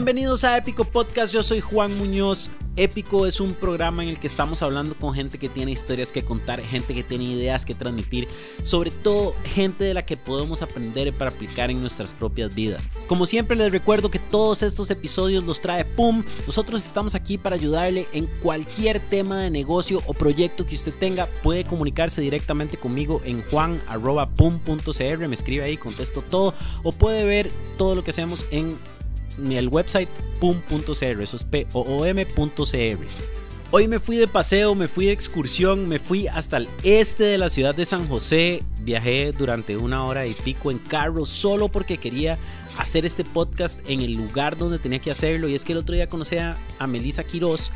Bienvenidos a Épico Podcast, yo soy Juan Muñoz. Épico es un programa en el que estamos hablando con gente que tiene historias que contar, gente que tiene ideas que transmitir, sobre todo gente de la que podemos aprender para aplicar en nuestras propias vidas. Como siempre les recuerdo que todos estos episodios los trae PUM. Nosotros estamos aquí para ayudarle en cualquier tema de negocio o proyecto que usted tenga. Puede comunicarse directamente conmigo en juan.pum.cr, me escribe ahí, contesto todo, o puede ver todo lo que hacemos en el website pum.cr, eso es p-o-o-m.cr. Hoy me fui de paseo, me fui de excursión, me fui hasta el este de la ciudad de San José. Viajé durante una hora y pico en carro solo porque quería hacer este podcast en el lugar donde tenía que hacerlo. Y es que el otro día conocí a, Melissa Quiroz,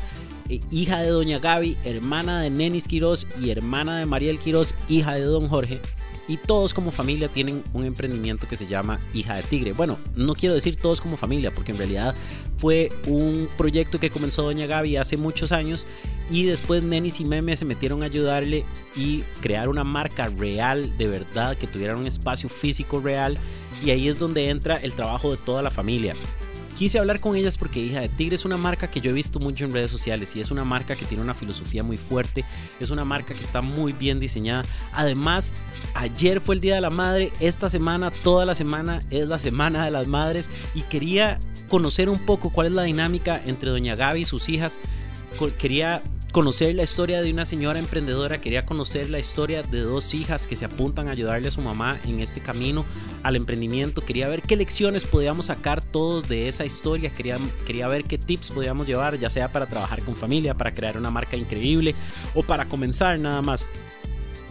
eh, hija de Doña Gaby, hermana de Nenis Quiroz y hermana de Mariel Quiroz, hija de Don Jorge y todos como familia tienen un emprendimiento que se llama Hija de Tigre. Bueno, no quiero decir todos como familia, porque en realidad fue un proyecto que comenzó Doña Gaby hace muchos años y después Nenis y Meme se metieron a ayudarle y crear una marca real, de verdad, que tuviera un espacio físico real y ahí es donde entra el trabajo de toda la familia. Quise hablar con ellas porque Hija de Tigre es una marca que yo he visto mucho en redes sociales y es una marca que tiene una filosofía muy fuerte, es una marca que está muy bien diseñada. Además, ayer fue el Día de la Madre, esta semana, toda la semana es la Semana de las Madres y quería conocer un poco cuál es la dinámica entre Doña Gaby y sus hijas. Quería conocer la historia de una señora emprendedora, quería conocer la historia de dos hijas que se apuntan a ayudarle a su mamá en este camino al emprendimiento, quería ver qué lecciones podíamos sacar todos de esa historia, quería, quería ver qué tips podíamos llevar, ya sea para trabajar con familia, para crear una marca increíble o para comenzar nada más.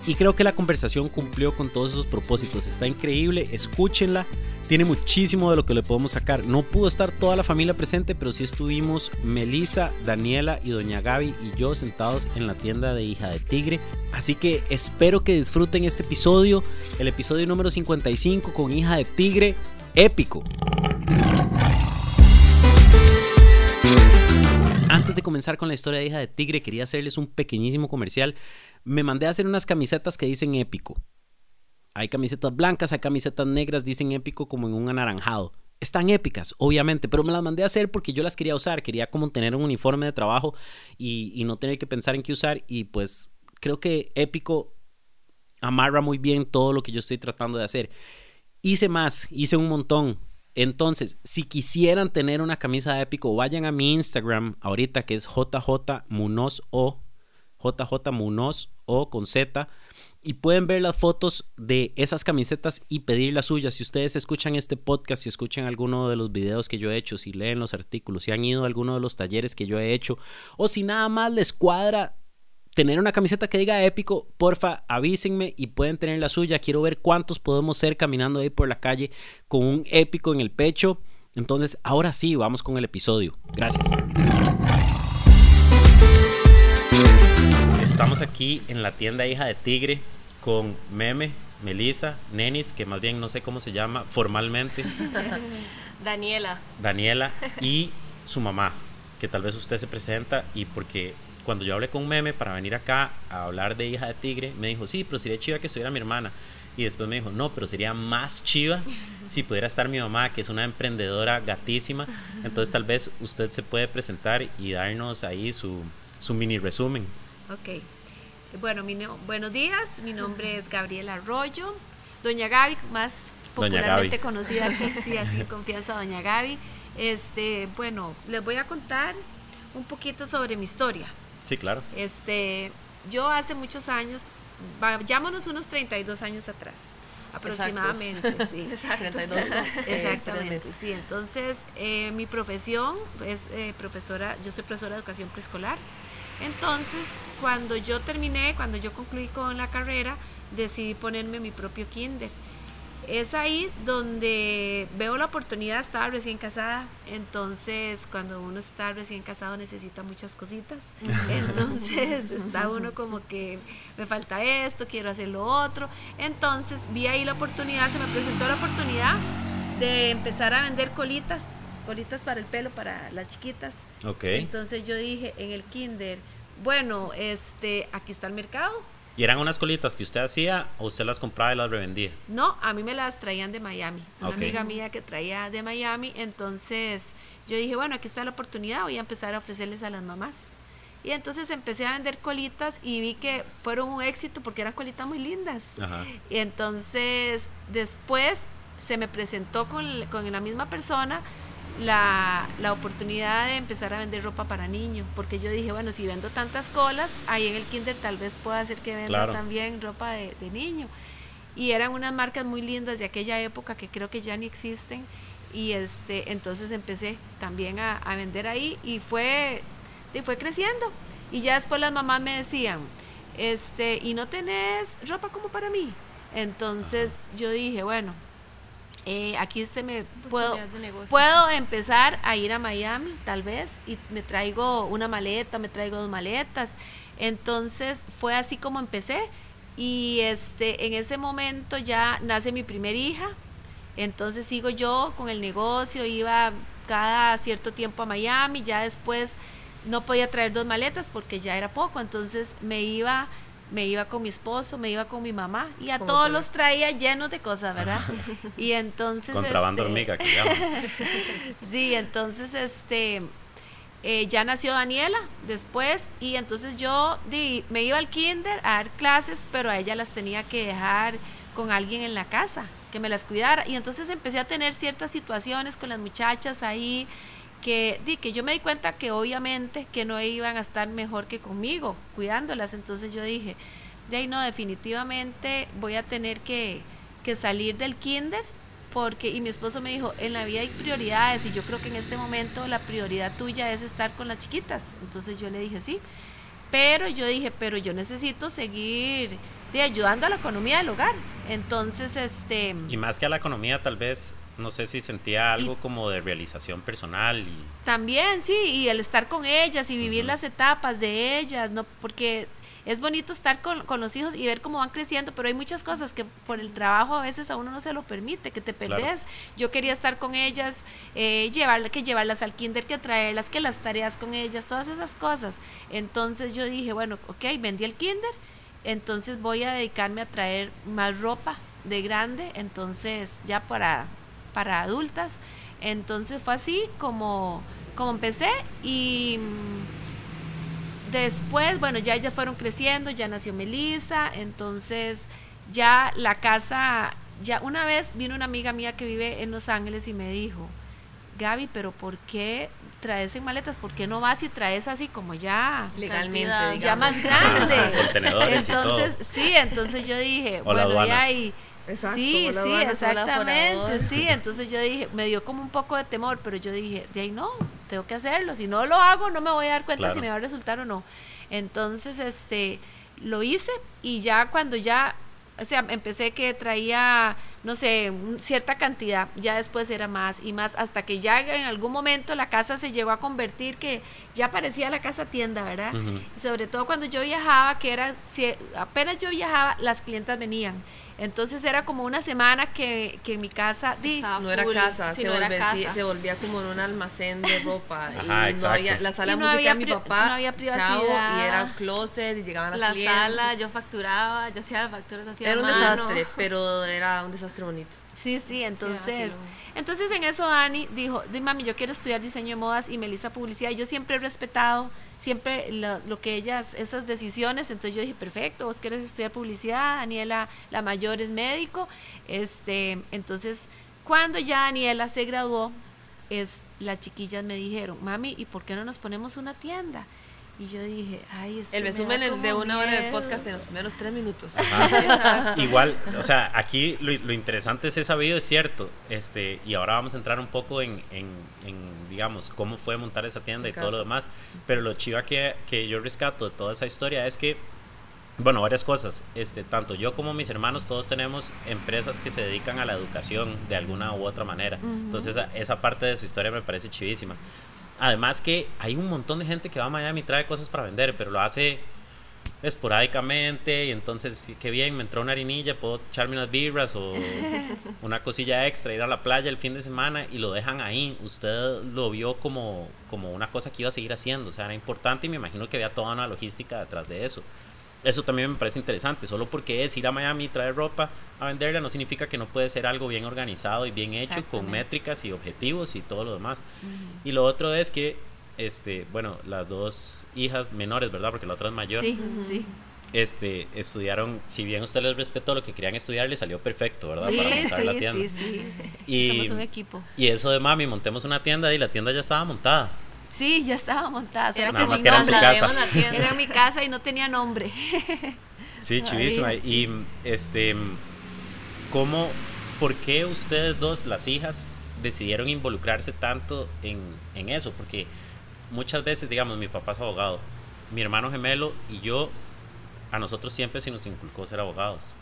Y creo que la conversación cumplió con todos esos propósitos. Está increíble, escúchenla. Tiene muchísimo de lo que le podemos sacar. No pudo estar toda la familia presente, pero sí estuvimos Melissa, Daniela y Doña Gaby y yo sentados en la tienda de Hija de Tigre. Así que espero que disfruten este episodio, el episodio número 55 con Hija de Tigre, épico. Antes de comenzar con la historia de Hija de Tigre, quería hacerles un pequeñísimo comercial me mandé a hacer unas camisetas que dicen épico. Hay camisetas blancas, hay camisetas negras, dicen épico como en un anaranjado. Están épicas, obviamente, pero me las mandé a hacer porque yo las quería usar, quería como tener un uniforme de trabajo y, no tener que pensar en qué usar y pues creo que épico amarra muy bien todo lo que yo estoy tratando de hacer. Hice más, hice un montón. Entonces, si quisieran tener una camisa de épico, vayan a mi Instagram ahorita que es JJ Munoz o con Z y pueden ver las fotos de esas camisetas y pedir las suyas. Si ustedes escuchan este podcast, si escuchan alguno de los videos que yo he hecho, si leen los artículos, si han ido a alguno de los talleres que yo he hecho, o si nada más les cuadra tener una camiseta que diga épico, porfa, avísenme y pueden tener la suya. Quiero ver cuántos podemos ser caminando ahí por la calle con un épico en el pecho. Entonces, ahora sí, vamos con el episodio. Gracias. Estamos aquí en la tienda Hija de Tigre con Meme, Melissa, Nenis, que más bien no sé cómo se llama formalmente. Daniela. Daniela y su mamá, que tal vez usted se presenta y porque cuando yo hablé con Meme para venir acá a hablar de Hija de Tigre, me dijo, sí, pero sería chiva que estuviera mi hermana. Y después me dijo, no, pero sería más chiva si pudiera estar mi mamá, que es una emprendedora gatísima. Entonces tal vez usted se puede presentar y darnos ahí su, su mini resumen. Ok. Bueno, buenos días. Mi nombre es Gabriela Arroyo. Doña Gaby, más popularmente conocida que sí, así confianza Doña Gaby. Este, bueno, les voy a contar un poquito sobre mi historia. Sí, claro. Este, yo hace muchos años, vayámonos unos 32 años atrás, aproximadamente, sí. exactamente, sí. Entonces, eh, mi profesión es eh, profesora, yo soy profesora de educación preescolar. Entonces, cuando yo terminé, cuando yo concluí con la carrera, decidí ponerme mi propio kinder. Es ahí donde veo la oportunidad, estaba recién casada, entonces cuando uno está recién casado necesita muchas cositas, entonces está uno como que me falta esto, quiero hacer lo otro, entonces vi ahí la oportunidad, se me presentó la oportunidad de empezar a vender colitas colitas para el pelo para las chiquitas. Ok. Entonces yo dije en el kinder, bueno, este, aquí está el mercado. ¿Y eran unas colitas que usted hacía o usted las compraba y las revendía? No, a mí me las traían de Miami. Una amiga mía que traía de Miami, entonces yo dije, bueno, aquí está la oportunidad, voy a empezar a ofrecerles a las mamás. Y entonces empecé a vender colitas y vi que fueron un éxito porque eran colitas muy lindas. Y entonces después se me presentó con, con la misma persona la, la, oportunidad de empezar a vender ropa para niños, porque yo dije, bueno, si vendo tantas colas, ahí en el kinder tal vez pueda hacer que venda también ropa de, de, niño. Y eran unas marcas muy lindas de aquella época que creo que ya ni existen. Y este, entonces empecé también a, a vender ahí y fue, y fue creciendo. Y ya después las mamás me decían, este, ¿y no tenés ropa como para mí? Entonces yo dije, bueno, eh, aquí se me puedo, puedo empezar a ir a Miami tal vez y me traigo una maleta, me traigo dos maletas. Entonces fue así como empecé y este en ese momento ya nace mi primera hija. Entonces sigo yo con el negocio, iba cada cierto tiempo a Miami, ya después no podía traer dos maletas porque ya era poco, entonces me iba me iba con mi esposo, me iba con mi mamá y a todos los traía llenos de cosas, ¿verdad? y entonces... Contrabando este, hormiga, que sí, entonces este... Eh, ya nació Daniela después y entonces yo di, me iba al kinder a dar clases, pero a ella las tenía que dejar con alguien en la casa que me las cuidara. Y entonces empecé a tener ciertas situaciones con las muchachas ahí que, di, que yo me di cuenta que obviamente que no iban a estar mejor que conmigo cuidándolas. Entonces yo dije, de ahí no, definitivamente voy a tener que, que salir del kinder porque, y mi esposo me dijo, en la vida hay prioridades y yo creo que en este momento la prioridad tuya es estar con las chiquitas. Entonces yo le dije, sí, pero yo dije, pero yo necesito seguir de ayudando a la economía del hogar. Entonces, este... Y más que a la economía, tal vez no sé si sentía algo como de realización personal y también sí y el estar con ellas y vivir las etapas de ellas no porque es bonito estar con, los hijos y ver cómo van creciendo pero hay muchas cosas que por el trabajo a veces a uno no se lo permite que te pelees. Yo quería estar con ellas eh, llevar, que llevarlas al kinder que traerlas que las tareas con ellas todas esas cosas. Entonces yo dije bueno ok vendí el kinder entonces voy a dedicarme a traer más ropa de grande entonces ya para para adultas. Entonces fue así como, como empecé y mm, después, bueno, ya ellas fueron creciendo, ya nació Melissa, entonces ya la casa, ya una vez vino una amiga mía que vive en Los Ángeles y me dijo, Gaby, pero ¿por qué traes en maletas? ¿Por qué no vas y traes así como ya legalmente, ya más grande? entonces, sí, entonces yo dije, bueno, ya y sí, sí, exactamente, sí. Entonces yo dije, me dio como un poco de temor, pero yo dije, de ahí no, tengo que hacerlo. Si no lo hago, no me voy a dar cuenta si me va a resultar o no. Entonces, este, lo hice y ya cuando ya, o sea, empecé que traía, no sé, cierta cantidad, ya después era más y más, hasta que ya en algún momento la casa se llegó a convertir que ya parecía la casa tienda, ¿verdad? sobre todo cuando yo viajaba, que era, si apenas yo viajaba, las clientas venían entonces era como una semana que, que en mi casa... no era casa, se, volvía, se volvía como en un almacén de ropa. y no había, la sala de música de mi papá, no había privacidad. y era closet, y llegaban las La sala, yo facturaba, yo hacía las facturas, hacía Era un desastre, pero era un desastre bonito. Sí, sí, entonces... entonces en eso Dani dijo, mami, yo quiero estudiar diseño de modas y Melissa publicidad. Yo siempre he respetado siempre lo, que ellas, esas decisiones, entonces yo dije, perfecto, vos quieres estudiar publicidad, Daniela, la mayor es médico, este, entonces cuando ya Daniela se graduó, es, las chiquillas me dijeron, mami, ¿y por qué no nos ponemos una tienda? Y yo dije, ay, es El resumen de una hora de podcast en los primeros tres minutos. Igual, o sea, aquí lo, lo, interesante es ese sabido, es cierto. este Y ahora vamos a entrar un poco en, en, digamos, cómo fue montar esa tienda y todo lo demás. Pero lo chiva que, que yo rescato de toda esa historia es que bueno, varias cosas. Este, tanto yo como mis hermanos, todos tenemos empresas que se dedican a la educación de alguna u otra manera. Entonces, esa, esa, parte de su historia me parece chivísima. Además que hay un montón de gente que va a Miami y trae cosas para vender, pero lo hace esporádicamente y entonces qué bien, me entró una harinilla, puedo echarme unas birras o una cosilla extra, ir a la playa el fin de semana y lo dejan ahí. Usted lo vio como, como una cosa que iba a seguir haciendo, o sea, era importante y me imagino que había toda una logística detrás de eso. Eso también me parece interesante. Solo porque es ir a Miami y traer ropa a venderla no significa que no puede ser algo bien organizado y bien hecho con métricas y objetivos y todo lo demás. Y lo otro es que, este, bueno, las dos hijas menores, ¿verdad? Porque la otra es mayor. Sí, sí este, estudiaron, si bien usted les respetó lo que querían estudiar, les salió perfecto, ¿verdad? Para montar la tienda. Sí, sí. Y, Somos un equipo. Y eso de mami, montemos una tienda y la tienda ya estaba montada. Sí, ya estaba montada. Era Nada más que era en su casa. Era en mi casa y no tenía nombre. Sí, chivísima. Y este, ¿cómo, por qué ustedes dos, las hijas, decidieron involucrarse tanto en, en eso? Porque muchas veces, digamos, mi papá es abogado, mi hermano gemelo y yo a nosotros siempre se nos inculcó ser abogados.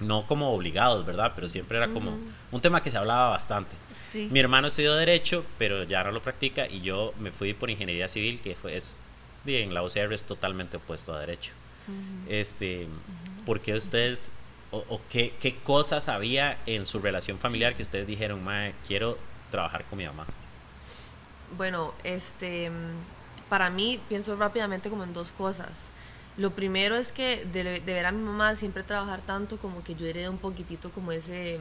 No como obligados, ¿verdad? Pero siempre era como un tema que se hablaba bastante. Mi hermano estudió Derecho, pero ya no lo practica, y yo me fui por Ingeniería Civil, que fue, es, bien, la OCR es totalmente opuesto a Derecho. este, ¿Por qué ustedes, o, qué, qué, cosas había en su relación familiar que ustedes dijeron, Mae, quiero trabajar con mi mamá? Bueno, este, para mí pienso rápidamente como en dos cosas. Lo primero es que de, ver a mi mamá siempre trabajar tanto, como que yo heredé un poquitito como ese,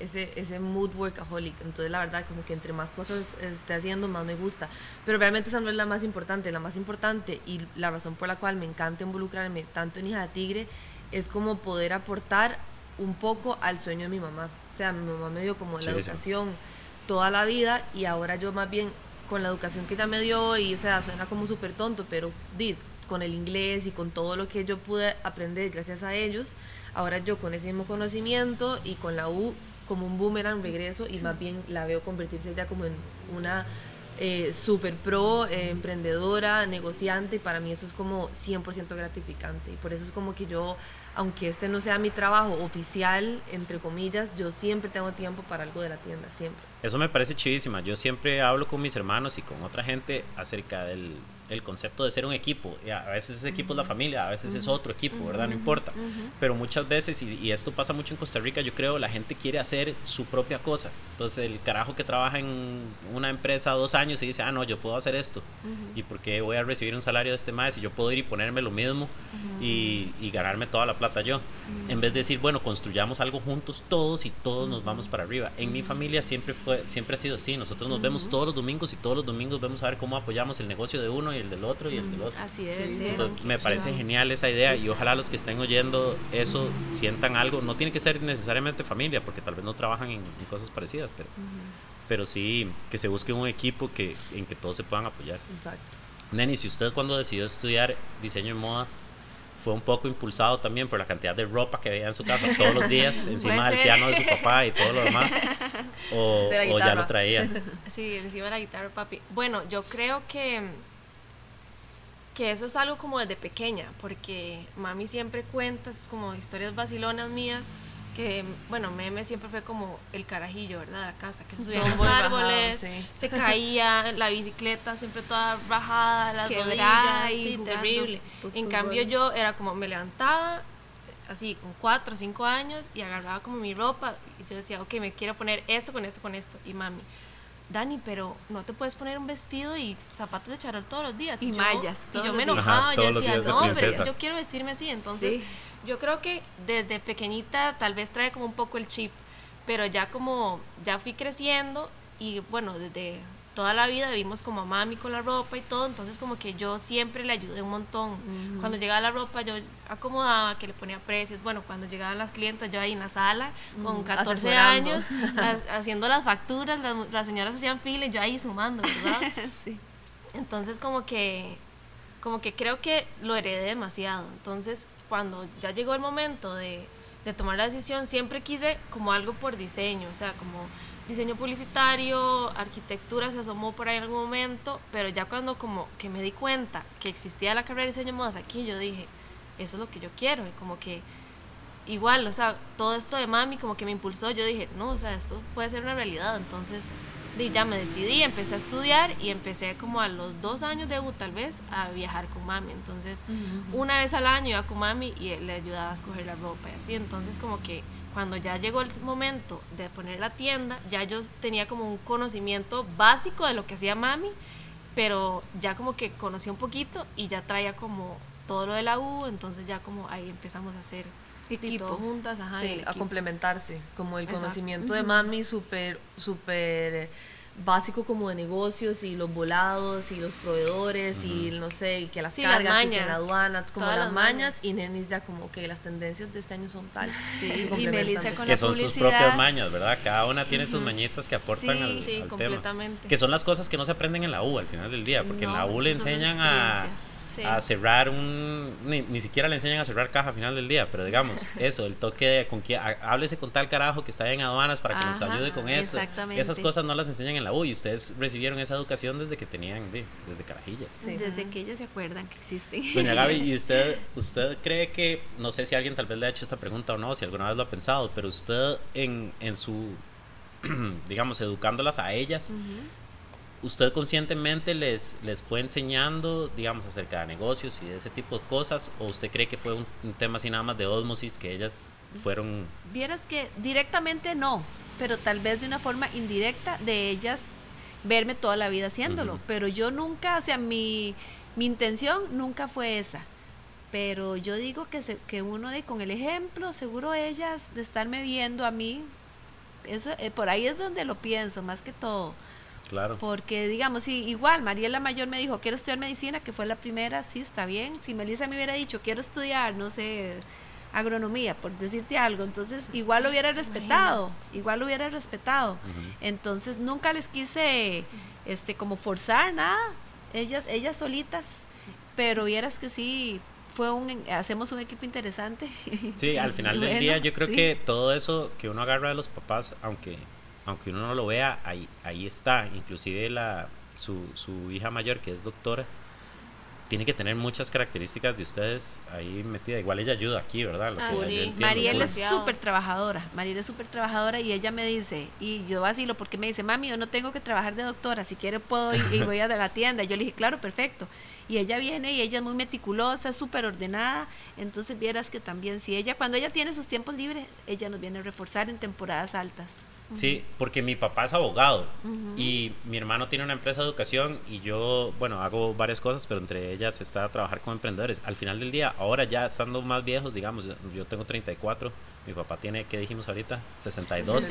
ese, ese mood workaholic. Entonces, la verdad, como que entre más cosas esté haciendo, más me gusta. Pero realmente esa no es la más importante. La más importante y la razón por la cual me encanta involucrarme tanto en Hija de Tigre es como poder aportar un poco al sueño de mi mamá. O sea, mi mamá me dio como la educación toda la vida y ahora yo más bien con la educación que ella me dio y o sea, suena como súper tonto, pero did, con el inglés y con todo lo que yo pude aprender gracias a ellos, ahora yo con ese mismo conocimiento y con la U como un boomerang regreso y más bien la veo convertirse ya como en una eh, super pro, eh, emprendedora, negociante y para mí eso es como 100% gratificante. Y por eso es como que yo aunque este no sea mi trabajo oficial, entre comillas, yo siempre tengo tiempo para algo de la tienda, siempre. Eso me parece chivísima. Yo siempre hablo con mis hermanos y con otra gente acerca del el concepto de ser un equipo. A veces ese equipo es la familia, a veces es otro equipo, ¿verdad? No importa. Pero muchas veces, y, esto pasa mucho en Costa Rica, yo creo, la gente quiere hacer su propia cosa. Entonces el carajo que trabaja en una empresa dos años y dice, ah, no, yo puedo hacer esto. ¿Y por qué voy a recibir un salario de este mes si yo puedo ir y ponerme lo mismo y, ganarme toda la plata yo? En vez de decir, bueno, construyamos algo juntos todos y todos nos vamos para arriba. En mi familia siempre, fue, siempre ha sido así. Nosotros nos vemos todos los domingos y todos los domingos vemos a ver cómo apoyamos el negocio de uno el del otro y el del otro. Así es. me parece genial esa idea y ojalá los que estén oyendo eso sientan algo. No tiene que ser necesariamente familia, porque tal vez no trabajan en, cosas parecidas, pero, pero sí que se busque un equipo que, en que todos se puedan apoyar. Exacto. Neni, si usted cuando decidió estudiar diseño de modas, fue un poco impulsado también por la cantidad de ropa que veía en su casa todos los días encima del piano de su papá y todo lo demás. O, o ya lo traía. Sí encima de la guitarra papi. Bueno yo creo que que eso es algo como desde pequeña, porque mami siempre cuenta, es como historias vacilonas mías, que, bueno, meme siempre fue como el carajillo, ¿verdad? De la casa, que se subía a los árboles, se caía, la bicicleta siempre toda bajada, las rodillas, sí, terrible. En cambio yo era como, me levantaba así con cuatro o cinco años y agarraba como mi ropa y yo decía, ok, me quiero poner esto con esto con esto. Y mami, Dani, pero no te puedes poner un vestido y zapatos de charol todos los días. Y, mallas. y yo me enojaba, yo decía, no, pero yo quiero vestirme así. Entonces, yo creo que desde pequeñita tal vez trae como un poco el chip, pero ya como ya fui creciendo y bueno, desde toda la vida vivimos como a mami con la ropa y todo, entonces como que yo siempre le ayudé un montón. Cuando llegaba la ropa yo acomodaba, que le ponía precios. Bueno, cuando llegaban las clientas yo ahí en la sala con 14 años haciendo las facturas, las, señoras hacían fila y yo ahí sumando, ¿verdad? sí. Entonces como que como que creo que lo heredé demasiado. Entonces, cuando ya llegó el momento de, de tomar la decisión, siempre quise como algo por diseño, o sea, como diseño publicitario, arquitectura se asomó por ahí en algún momento, pero ya cuando como que me di cuenta que existía la carrera de diseño de modas aquí, yo dije, eso es lo que yo quiero, y como que igual, o sea, todo esto de mami como que me impulsó, yo dije, no, o sea, esto puede ser una realidad, entonces ya me decidí, empecé a estudiar y empecé como a los dos años de U tal vez a viajar con mami, entonces una vez al año iba con mami y le ayudaba a escoger la ropa y así, entonces como que cuando ya llegó el momento de poner la tienda, ya yo tenía como un conocimiento básico de lo que hacía mami, pero ya como que conocí un poquito y ya traía como todo lo de la U, entonces ya como ahí empezamos a hacer equipo. juntas, ajá, a complementarse, como el conocimiento de mami súper, súper básico como de negocios y los volados y los proveedores y no sé, y que las cargas y que la aduana, como las, mañas, y Nenis ya como que las tendencias de este año son tal. y Melissa con que son sus propias mañas, ¿verdad? Cada una tiene sus mañitas que aportan al, tema. Que son las cosas que no se aprenden en la U al final del día, porque en la U le enseñan a a cerrar un. Ni, siquiera le enseñan a cerrar caja a final del día, pero digamos, eso, el toque de con que háblese con tal carajo que está en aduanas para que nos ayude con eso. Esas cosas no las enseñan en la U y ustedes recibieron esa educación desde que tenían, desde carajillas. Desde que ellas se acuerdan que existen. Doña Gaby, ¿y usted, usted cree que, no sé si alguien tal vez le ha hecho esta pregunta o no, si alguna vez lo ha pensado, pero usted en, en su, digamos, educándolas a ellas, ¿Usted conscientemente les, les fue enseñando, digamos, acerca de negocios y de ese tipo de cosas? ¿O usted cree que fue un, tema así nada más de osmosis que ellas fueron... Vieras que directamente no, pero tal vez de una forma indirecta de ellas verme toda la vida haciéndolo. Pero yo nunca, o sea, mi, mi intención nunca fue esa. Pero yo digo que, se, que uno de con el ejemplo, seguro ellas de estarme viendo a mí, eso, eh, por ahí es donde lo pienso, más que todo Claro. Porque, digamos, sí, igual, Mariela Mayor me dijo, quiero estudiar medicina, que fue la primera, sí, está bien. Si Melissa me hubiera dicho, quiero estudiar, no sé, agronomía, por decirte algo, entonces igual lo hubiera respetado, igual lo hubiera respetado. Entonces nunca les quise, este, como forzar nada, ellas, ellas solitas, pero vieras que sí, fue un, hacemos un equipo interesante. Sí, al final del día yo creo que todo eso que uno agarra de los papás, aunque aunque uno no lo vea, ahí, ahí está. Inclusive la, su, su hija mayor, que es doctora, tiene que tener muchas características de ustedes ahí metida. Igual ella ayuda aquí, ¿verdad? Ah, sí. Mariela es súper trabajadora. Mariela es súper trabajadora y ella me dice, y yo vacilo porque me dice, mami, yo no tengo que trabajar de doctora, si quiere puedo ir y voy a la tienda. Yo le dije, claro, perfecto. Y ella viene y ella es muy meticulosa, súper ordenada. Entonces vieras que también, si ella, cuando ella tiene sus tiempos libres, ella nos viene a reforzar en temporadas altas. Sí, porque mi papá es abogado y mi hermano tiene una empresa de educación y yo, bueno, hago varias cosas, pero entre ellas está trabajar con emprendedores. Al final del día, ahora ya estando más viejos, digamos, yo tengo 34, mi papá tiene, ¿qué dijimos ahorita? 62.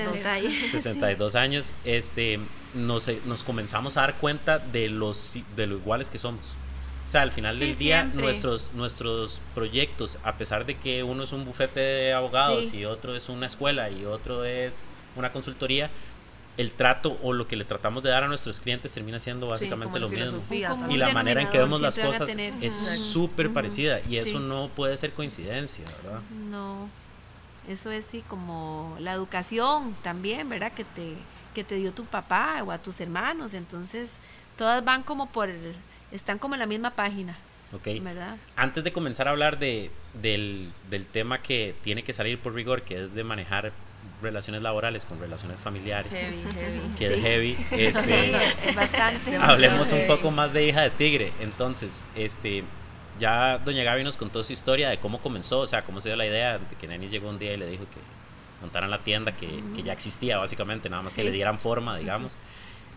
62, años. Este, nos, nos comenzamos a dar cuenta de, los, de lo iguales que somos. O sea, al final del día, nuestros, nuestros proyectos, a pesar de que uno es un bufete de abogados y otro es una escuela y otro es una consultoría, el trato o lo que le tratamos de dar a nuestros clientes termina siendo básicamente lo mismo. Y la manera en que vemos las cosas es súper parecida y eso no puede ser coincidencia, ¿verdad? No, eso es sí como la educación también, ¿verdad? Que te, que te dio tu papá o a tus hermanos, entonces todas van como por, están como en la misma página. Ok. ¿verdad? Antes de comenzar a hablar de, del, del tema que tiene que salir por rigor, que es de manejar relaciones laborales con relaciones familiares. Heavy, heavy. Que es heavy. Este, es bastante. Hablemos un poco más de hija de tigre. Entonces, este, ya doña Gaby nos contó su historia de cómo comenzó, o sea, cómo se dio la idea de que Neni llegó un día y le dijo que montaran la tienda que, que ya existía básicamente, nada más que le dieran forma, digamos.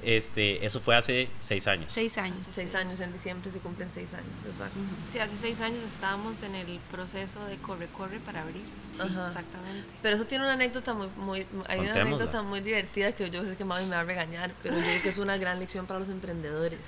Este, eso fue hace seis años. Seis años. Seis años, en diciembre se cumplen seis años, exacto. Sí, hace seis años estábamos en el proceso de corre-corre para abrir. Sí, exactamente. Pero eso tiene una anécdota muy, muy hay una anécdota muy divertida que yo sé que mami me va a regañar, pero yo creo que es una gran lección para los emprendedores.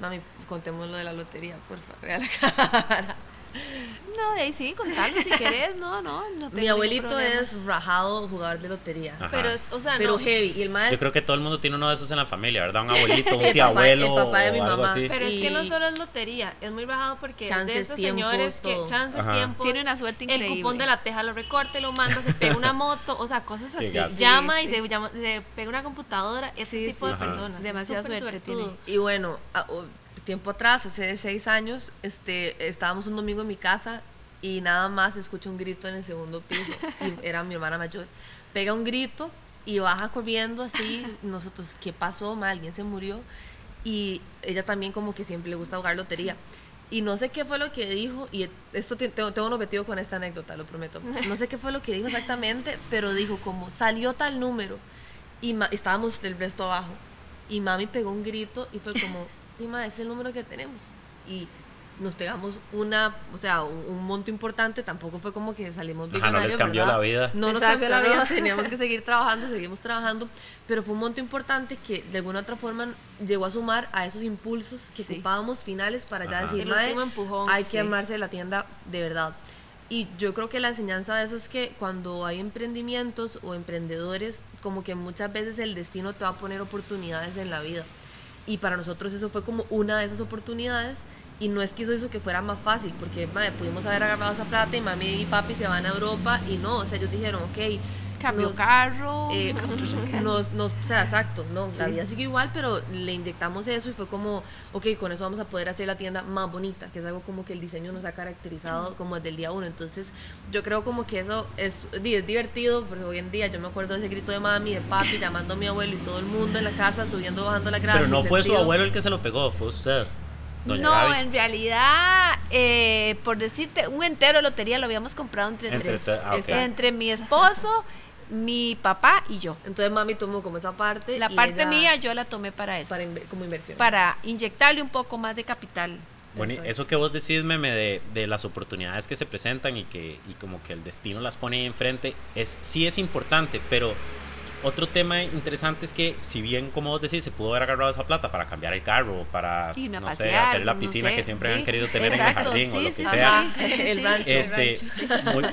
Mami, contemos lo de la lotería, por favor, vea la cara. No, de ahí sí, contarlo si querés, no, no, no Mi abuelito es rajado jugador de lotería. Pero, o sea, pero heavy. Y el Yo creo que todo el mundo tiene uno de esos en la familia, ¿verdad? Un abuelito, un tío abuelo. El papá de mi mamá. Así. Pero es que no solo es lotería, es muy rajado porque de esos señores que chances, tiempos. Tiene una suerte increíble. El cupón de la teja lo recorte, lo manda, se pega una moto, o sea, cosas así. llama y Se, llama, se pega una computadora, ese tipo de personas. Demasiada suerte tiene. Y bueno, tiempo atrás, hace seis años, este, estábamos un domingo en mi casa y nada más escucho un grito en el segundo piso. Y era mi hermana mayor. Pega un grito y baja corriendo así. Nosotros, ¿qué pasó? Ma? Alguien se murió. Y ella también como que siempre le gusta jugar lotería. Y no sé qué fue lo que dijo, y esto tengo, tengo un objetivo con esta anécdota, lo prometo. No sé qué fue lo que dijo exactamente, pero dijo como salió tal número y estábamos del resto abajo. Y mami pegó un grito y fue como, Dima, es el número que tenemos. Y nos pegamos una, o sea, un, monto importante, tampoco fue como que salimos bien. no les cambió la vida. No nos cambió la vida, teníamos que seguir trabajando, seguimos trabajando, pero fue un monto importante que de alguna otra forma llegó a sumar a esos impulsos que ocupábamos finales para ya decir, hay que amarse la tienda de verdad. Y yo creo que la enseñanza de eso es que cuando hay emprendimientos o emprendedores, como que muchas veces el destino te va a poner oportunidades en la vida. Y para nosotros eso fue como una de esas oportunidades y no es que eso hizo que fuera más fácil, porque madre, pudimos haber agarrado esa plata y mami y papi se van a Europa y no, o sea, ellos dijeron, ok, cambio carro. Eh, nos, nos, o sea, exacto, no, la vida sigue igual, pero le inyectamos eso y fue como, ok, con eso vamos a poder hacer la tienda más bonita, que es algo como que el diseño nos ha caracterizado como desde el día uno. Entonces, yo creo como que eso es, es divertido, porque hoy en día yo me acuerdo de ese grito de mami, de papi, llamando a mi abuelo y todo el mundo en la casa, subiendo, bajando la grasa. Pero no fue su abuelo el que se lo pegó, fue usted no, en realidad, eh, por decirte, un entero de lotería lo habíamos comprado entre, entre tres. Ah, entre mi esposo, mi papá y yo. Entonces mami tomó como esa parte. La parte mía yo la tomé para eso. Para como inversión. Para inyectarle un poco más de capital. Bueno, eso que vos decís, meme, de, de, las oportunidades que se presentan y que y como que el destino las pone enfrente, es, sí es importante, pero otro tema interesante es que, si bien, como vos decís, se pudo haber agarrado esa plata para cambiar el carro, para, no sé, hacer la piscina que siempre han querido tener en el jardín o lo que sea. el rancho. Este,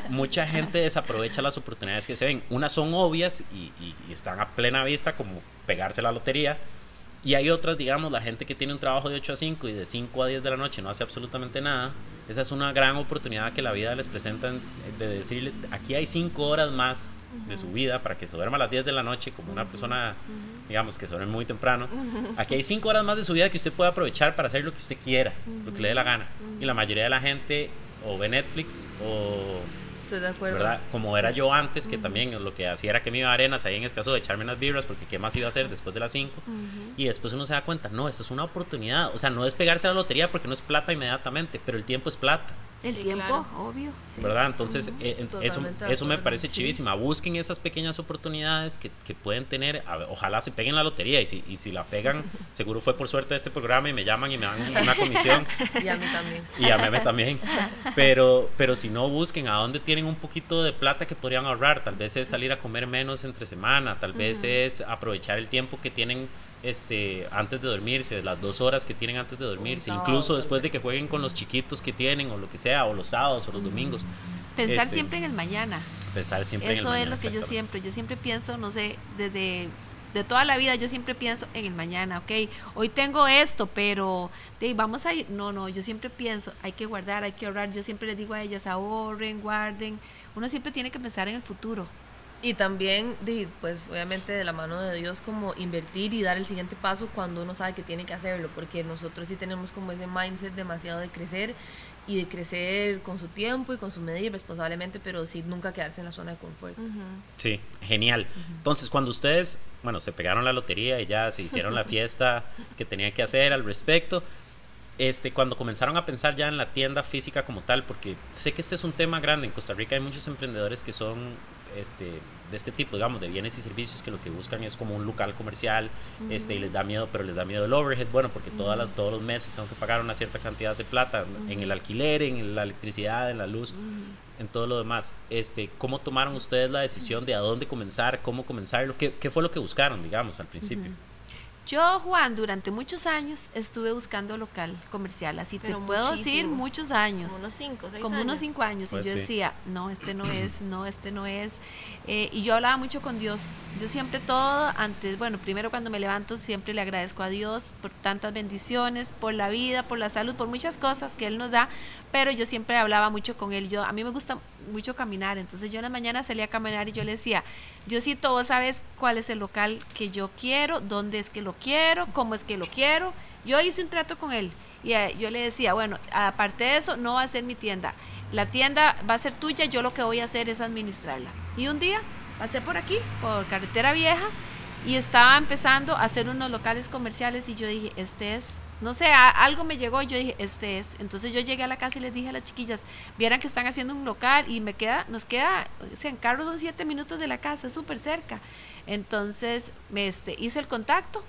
mucha gente desaprovecha las oportunidades que se ven. Unas son obvias y, y están a plena vista, como pegarse la lotería. Y hay otras, digamos, la gente que tiene un trabajo de 8 a 5 y de 5 a 10 de la noche no hace absolutamente nada. Esa es una gran oportunidad que la vida les presenta de decirle, aquí hay 5 horas más de su vida para que se duerma a las 10 de la noche como una persona, digamos, que se duerme muy temprano. Aquí hay 5 horas más de su vida que usted puede aprovechar para hacer lo que usted quiera, lo que le dé la gana. Y la mayoría de la gente o ve Netflix o... Estoy de acuerdo. ¿verdad? Como era yo antes, que también lo que hacía era que me iba a arenas ahí en escaso de echarme unas vibras, porque qué más iba a hacer después de las 5. Y después uno se da cuenta, no, esto es una oportunidad. O sea, no es pegarse a la lotería porque no es plata inmediatamente, pero el tiempo es plata. El tiempo, obvio. ¿Verdad? Entonces, eh, eso, eso me parece chivísima. Busquen esas pequeñas oportunidades que, que pueden tener. ojalá se peguen la lotería y si, y si la pegan, seguro fue por suerte de este programa y me llaman y me dan una comisión. y a mí también. Y a mí también. Pero, pero si no, busquen a dónde tienen un poquito de plata que podrían ahorrar. Tal vez es salir a comer menos entre semana, tal vez es aprovechar el tiempo que tienen este, antes de dormirse, las dos horas que tienen antes de dormirse, incluso después de que jueguen con los chiquitos que tienen o lo que sea, o los sábados o los domingos. Pensar este, siempre en el mañana. Pensar siempre Eso en el mañana. Eso es lo que yo siempre, yo siempre pienso, no sé, desde de toda la vida yo siempre pienso en el mañana, ok, hoy tengo esto, pero vamos a ir, no, no, yo siempre pienso, hay que guardar, hay que ahorrar, yo siempre les digo a ellas, ahorren, guarden, uno siempre tiene que pensar en el futuro. Y también, pues obviamente de la mano de Dios, como invertir y dar el siguiente paso cuando uno sabe que tiene que hacerlo, porque nosotros sí tenemos como ese mindset demasiado de crecer y de crecer con su tiempo y con su medida responsablemente, pero sí nunca quedarse en la zona de confort. Sí, genial. Entonces, cuando ustedes, bueno, se pegaron la lotería y ya se hicieron la fiesta que tenían que hacer al respecto, este, cuando comenzaron a pensar ya en la tienda física como tal, porque sé que este es un tema grande, en Costa Rica hay muchos emprendedores que son este, de este tipo, digamos, de bienes y servicios que lo que buscan es como un local comercial este, y les da miedo, pero les da miedo el overhead, bueno, porque todas todos los meses tengo que pagar una cierta cantidad de plata en el alquiler, en la electricidad, en la luz, en todo lo demás. Este, ¿Cómo tomaron ustedes la decisión de a dónde comenzar, cómo comenzar? ¿Qué, qué fue lo que buscaron, digamos, al principio? Yo, Juan, durante muchos años estuve buscando local comercial, así te puedo decir muchos años. Como unos cinco, seis como unos cinco años. y pues yo decía, no, este no es, no, este no es. Eh, y yo hablaba mucho con Dios. Yo siempre todo, antes, bueno, primero cuando me levanto, siempre le agradezco a Dios por tantas bendiciones, por la vida, por la salud, por muchas cosas que Él nos da, pero yo siempre hablaba mucho con Él. Yo, a mí me gusta mucho caminar, entonces yo en la mañana salía a caminar y yo le decía, Diosito, vos sabes cuál es el local que yo quiero, dónde es que lo quiero, cómo es que lo quiero. Yo hice un trato con él y eh, yo le decía, bueno, aparte de eso, no va a ser mi tienda. La tienda va a ser tuya, yo lo que voy a hacer es administrarla. Y un día pasé por aquí, por carretera vieja, y estaba empezando a hacer unos locales comerciales y yo dije, este es no sé, algo me llegó y yo dije, este es. Entonces yo llegué a la casa y les dije a las chiquillas, vieran que están haciendo un local y me queda, nos queda, o sea, en son siete minutos de la casa, súper cerca. Entonces me, este, hice el contacto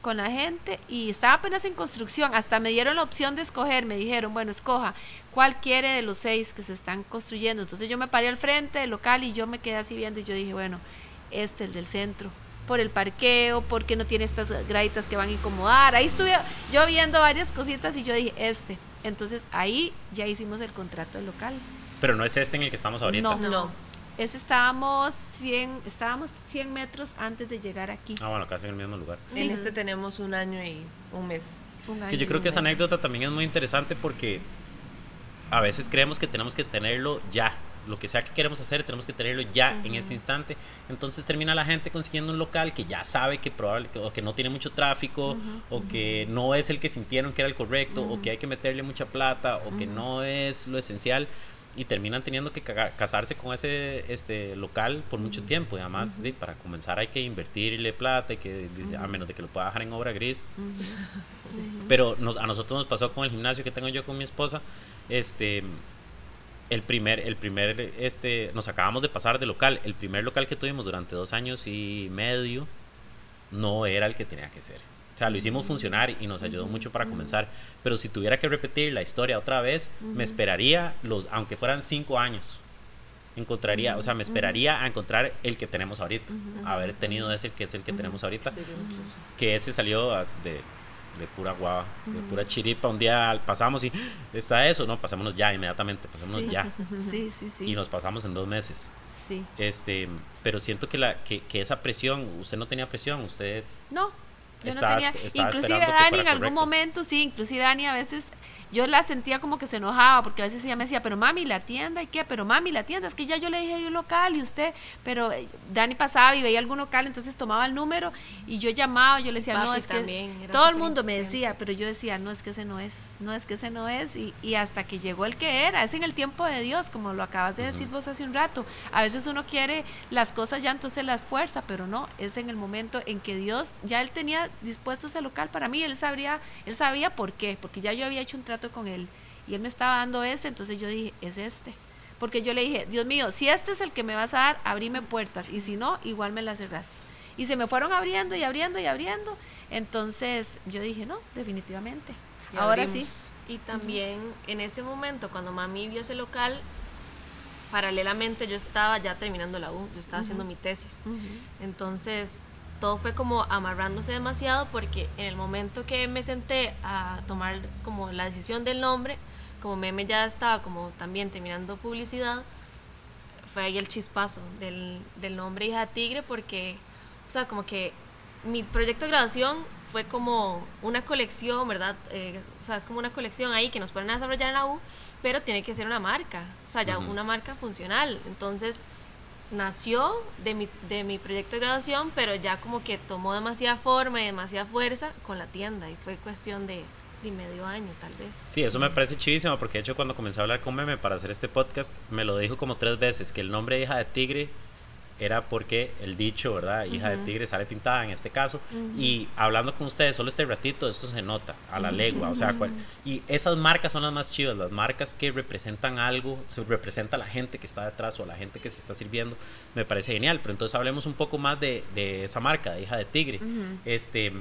con la gente y estaba apenas en construcción. Hasta me dieron la opción de escoger, me dijeron, bueno, escoja cuál quiere de los seis que se están construyendo. Entonces yo me paré al frente del local y yo me quedé así viendo y yo dije, bueno, este, el del centro, por el parqueo, porque no tiene estas graditas que van a incomodar. Ahí estuve yo viendo varias cositas y yo dije, este. Entonces ahí ya hicimos el contrato del local. Pero no es este en el que estamos ahorita. No, no. Ese estábamos 100, estábamos 100 metros antes de llegar aquí. Ah, bueno, casi en el mismo lugar. En este tenemos un año y un mes. que yo creo que esa anécdota también es muy interesante porque a veces creemos que tenemos que tenerlo ya. Lo que sea que queremos hacer, tenemos que tenerlo ya en este instante. Entonces termina la gente consiguiendo un local que ya sabe que probable o que no tiene mucho tráfico o que no es el que sintieron que era el correcto o que hay que meterle mucha plata o que no es lo esencial y terminan teniendo que casarse con ese este local por mucho tiempo. Y además para comenzar hay que invertirle plata y que a menos de que lo pueda dejar en obra gris pero a nosotros nos pasó con el gimnasio que tengo yo con mi esposa. Este el primer el primer este nos acabamos de pasar de local. El primer local que tuvimos durante dos años y medio no era el que tenía que ser o sea, lo hicimos funcionar y nos ayudó mucho para comenzar. Pero si tuviera que repetir la historia otra vez, me esperaría, los, aunque fueran cinco años, encontraría, o sea, me esperaría a encontrar el que tenemos ahorita. Haber tenido ese que es el que tenemos ahorita. Que ese salió de, de pura guava, de pura chiripa. Un día pasamos y está eso, no, pasémonos ya inmediatamente, pasémonos ya. Sí, sí, sí. Y nos pasamos en dos meses. Sí. Este, pero siento que la que, que esa presión, usted no tenía presión, usted No, yo no tenía, inclusive Dani en algún momento, sí, inclusive Dani a veces yo la sentía como que se enojaba porque a veces ella me decía, pero mami, la tienda, ¿y qué? Pero mami, la tienda, es que ya yo le dije a un local y usted, pero eh, Dani pasaba y veía algún local, entonces tomaba el número y yo llamaba, yo le decía, no, es que todo el mundo me decía, pero yo decía, no, es que ese no es, no, es que ese no es, y, y hasta que llegó el que era, es en el tiempo de Dios, como lo acabas de decir vos hace un rato, a veces uno quiere las cosas ya, entonces las fuerza, pero no, es en el momento en que Dios, ya él tenía dispuesto ese local para mí, él sabría, él sabía por qué, porque ya yo había hecho un trato con él y él me estaba dando este, entonces yo dije, es este. Porque yo le dije, Dios mío, si este es el que me vas a dar, abrime puertas y si no, igual me las cerrás. Y se me fueron abriendo y abriendo y abriendo. Entonces yo dije, no, definitivamente. Ahora sí. Y también en ese momento, cuando mami vio ese local, paralelamente yo estaba ya terminando la U, yo estaba haciendo mi tesis. Entonces todo fue como amarrándose demasiado porque en el momento que me senté a tomar como la decisión del nombre, como Meme ya estaba como también terminando publicidad, fue ahí el chispazo del, del nombre Hija de Tigre porque, o sea, como que mi proyecto de graduación fue como una colección, ¿verdad? Eh, o sea, es como una colección ahí que nos a desarrollar en la U, pero tiene que ser una marca, o sea, ya una marca funcional. Entonces, nació de mi, de mi proyecto de graduación, pero ya como que tomó demasiada forma y demasiada fuerza con la tienda y fue cuestión de, de medio año tal vez. Sí, eso me parece chivísimo porque de hecho cuando comencé a hablar con Meme para hacer este podcast me lo dijo como tres veces que el nombre hija de tigre era porque el dicho, ¿verdad? Hija de tigre sale pintada en este caso. Y hablando con ustedes solo este ratito, esto se nota a la legua. O sea, y esas marcas son las más chivas, las marcas que representan algo, se representa a la gente que está detrás o a la gente que se está sirviendo. Me parece genial. Pero entonces hablemos un poco más de, de esa marca, de hija de tigre. Este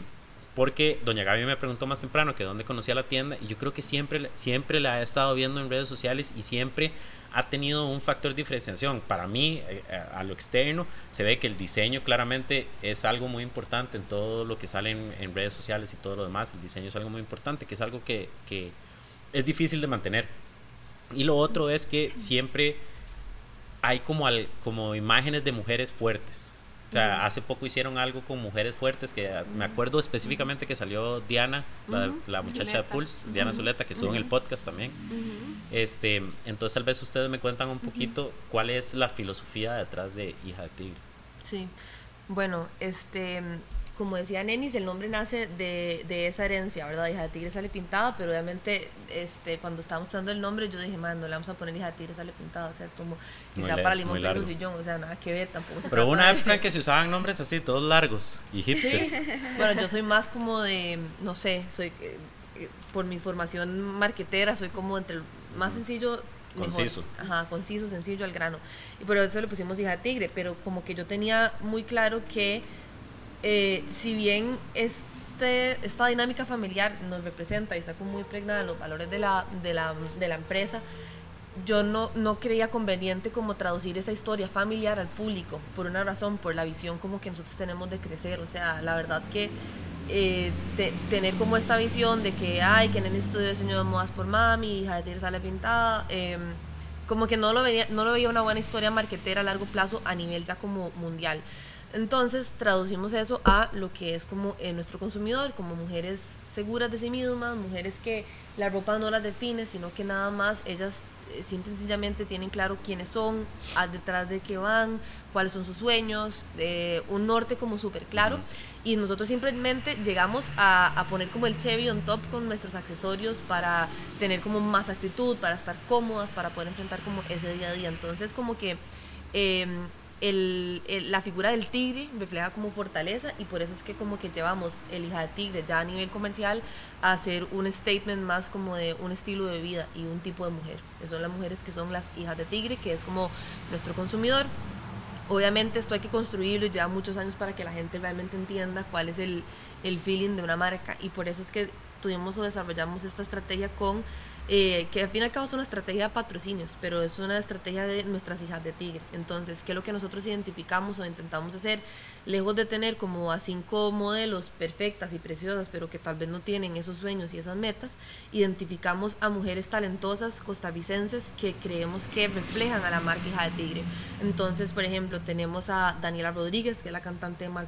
porque doña Gaby me preguntó más temprano que dónde conocía la tienda y yo creo que siempre, siempre la he estado viendo en redes sociales y siempre ha tenido un factor de diferenciación. Para mí, eh, eh, a lo externo, se ve que el diseño claramente es algo muy importante en todo lo que sale en, redes sociales y todo lo demás. El diseño es algo muy importante, que es algo que, que es difícil de mantener. Y lo otro es que siempre hay como, al, como imágenes de mujeres fuertes. O sea, hace poco hicieron algo con mujeres fuertes, que me acuerdo específicamente que salió Diana, la, muchacha de Pulse, Diana Zuleta, que estuvo en el podcast también. este, entonces tal vez ustedes me cuentan un poquito cuál es la filosofía detrás de Hija de Tigre. Sí, bueno, este, como decía Nenis, el nombre nace de, de, esa herencia, ¿verdad? Hija de tigre sale pintada, pero obviamente este, cuando estábamos usando el nombre yo dije, man, no le vamos a poner hija de tigre sale pintada, o sea, es como sea para limón, y sillón, o sea, nada que ver tampoco. pero hubo una época en que se usaban nombres así, todos largos y hipsters. bueno, yo soy más como de, no sé, soy, eh, eh, por mi formación marquetera, soy como entre más sencillo Conciso. Ajá, conciso, sencillo, al grano. Y por eso le pusimos hija de tigre, pero como que yo tenía muy claro que eh, si bien es este, esta dinámica familiar nos representa y está como muy pregnada en los valores de la, de la, de la empresa, yo no, no creía conveniente como traducir esa historia familiar al público, por una razón, por la visión como que nosotros tenemos de crecer. O sea, la verdad que eh, tener como esta visión de que, ay, que en el estudio de diseño de modas por mami, hija de Tigre sale pintada, em, como que no lo, veía, no lo veía una buena historia marquetera a largo plazo a nivel ya como mundial. Entonces traducimos eso a lo que es como eh, nuestro consumidor, como mujeres seguras de sí mismas, mujeres que la ropa no las define, sino que nada más ellas eh, simple y sencillamente tienen claro quiénes son, a detrás de qué van, cuáles son sus sueños, un norte como súper claro. Y nosotros simplemente llegamos a, poner como el Chevy on top con nuestros accesorios para tener como más actitud, para estar cómodas, para poder enfrentar como ese día a día. Entonces como que... Em, el, la figura del tigre refleja como fortaleza y por eso es que como que llevamos el hija de tigre ya a nivel comercial a hacer un statement más como de un estilo de vida y un tipo de mujer. Que son las mujeres que son las hijas de tigre, que es como nuestro consumidor. Obviamente esto hay que construirlo y lleva muchos años para que la gente realmente entienda cuál es el, el feeling de una marca y por eso es que tuvimos o desarrollamos esta estrategia con eh, que al fin y al cabo es una estrategia de patrocinios, pero es una estrategia de nuestras hijas de tigre. Entonces, ¿qué es lo que nosotros identificamos o intentamos hacer? Lejos de tener como a cinco modelos perfectas y preciosas, pero que tal vez no tienen esos sueños y esas metas, identificamos a mujeres talentosas costarricenses que creemos que reflejan a la marca hija de tigre. Entonces, por ejemplo, tenemos a Daniela Rodríguez, que es la cantante de Mal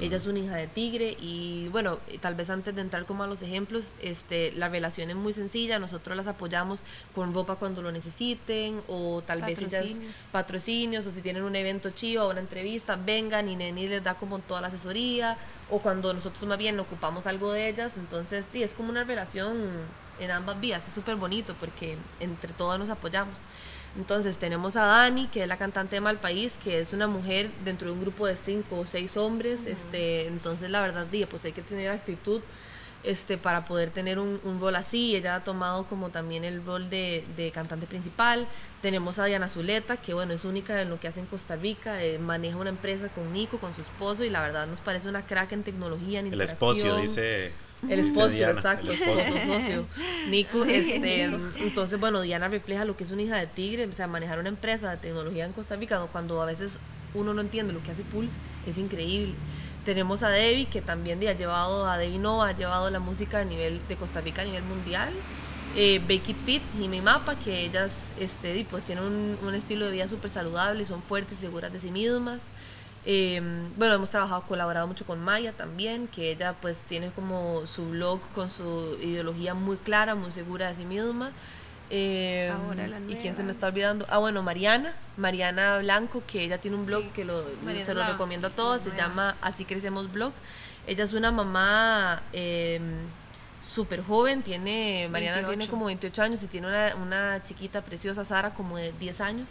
Ella es una hija de tigre y bueno, tal vez antes de entrar como a los ejemplos, este, la relación es muy sencilla, nosotros las apoyamos con ropa cuando lo necesiten o tal vez ellas patrocinios. o si tienen un evento chivo o una entrevista, vengan y Neni les da como toda la asesoría o cuando nosotros más bien ocupamos algo de ellas, entonces sí, es como una relación en ambas vías, es súper bonito porque entre todas nos apoyamos. Entonces tenemos a Dani, que es la cantante de Malpaís, que es una mujer dentro de un grupo de cinco o seis hombres. este, entonces la verdad, pues hay que tener actitud este, para poder tener un, rol así. Ella ha tomado como también el rol de, cantante principal. Tenemos a Diana Zuleta, que bueno, es única en lo que hace en Costa Rica. Eh, maneja una empresa con Nico, con su esposo, y la verdad nos parece una crack en tecnología. En el esposo, dice el esposo, exacto, el esposo, socio. Nico, este, entonces, bueno, Diana refleja lo que es una hija de tigre, o sea, manejar una empresa de tecnología en Costa Rica, cuando a veces uno no entiende lo que hace Pulse, es increíble. Tenemos a Debbie, que también ha llevado a Debbie Nova, ha llevado la música a nivel de Costa Rica a nivel mundial. Eh, Bake It Fit y Mi Mapa, que ellas este, pues, tienen un, un estilo de vida súper saludable, son fuertes, seguras de sí mismas. Em, bueno, hemos trabajado, colaborado mucho con Maya también, que ella pues tiene como su blog con su ideología muy clara, muy segura de sí misma. Em, ¿Y quién se me está olvidando? Ah, bueno, Mariana, Mariana Blanco, que ella tiene un blog que lo, se lo recomiendo a todos, se llama Así Crecemos Blog. Ella es una mamá eh, súper joven, tiene, Mariana tiene como 28 años y tiene una, una chiquita preciosa, Sara, como de 10 años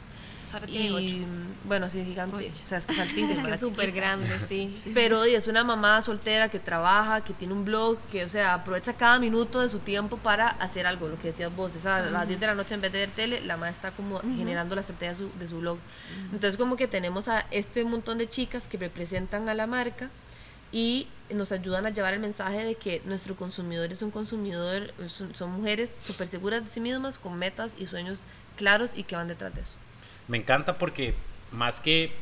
y, Bueno, sí, gigante. O sea, es que es altísima. Es súper grande, sí. Pero es una mamá soltera que trabaja, que tiene un blog, que, o sea, aprovecha cada minuto de su tiempo para hacer algo, lo que decías vos. Es a las 10 de la noche en vez de ver tele, la mamá está como generando la estrategia de su, de su blog. Entonces, como que tenemos a este montón de chicas que representan a la marca y nos ayudan a llevar el mensaje de que nuestro consumidor es un consumidor, son, son mujeres súper seguras de sí mismas, con metas y sueños claros y que van detrás de eso. Me encanta porque más que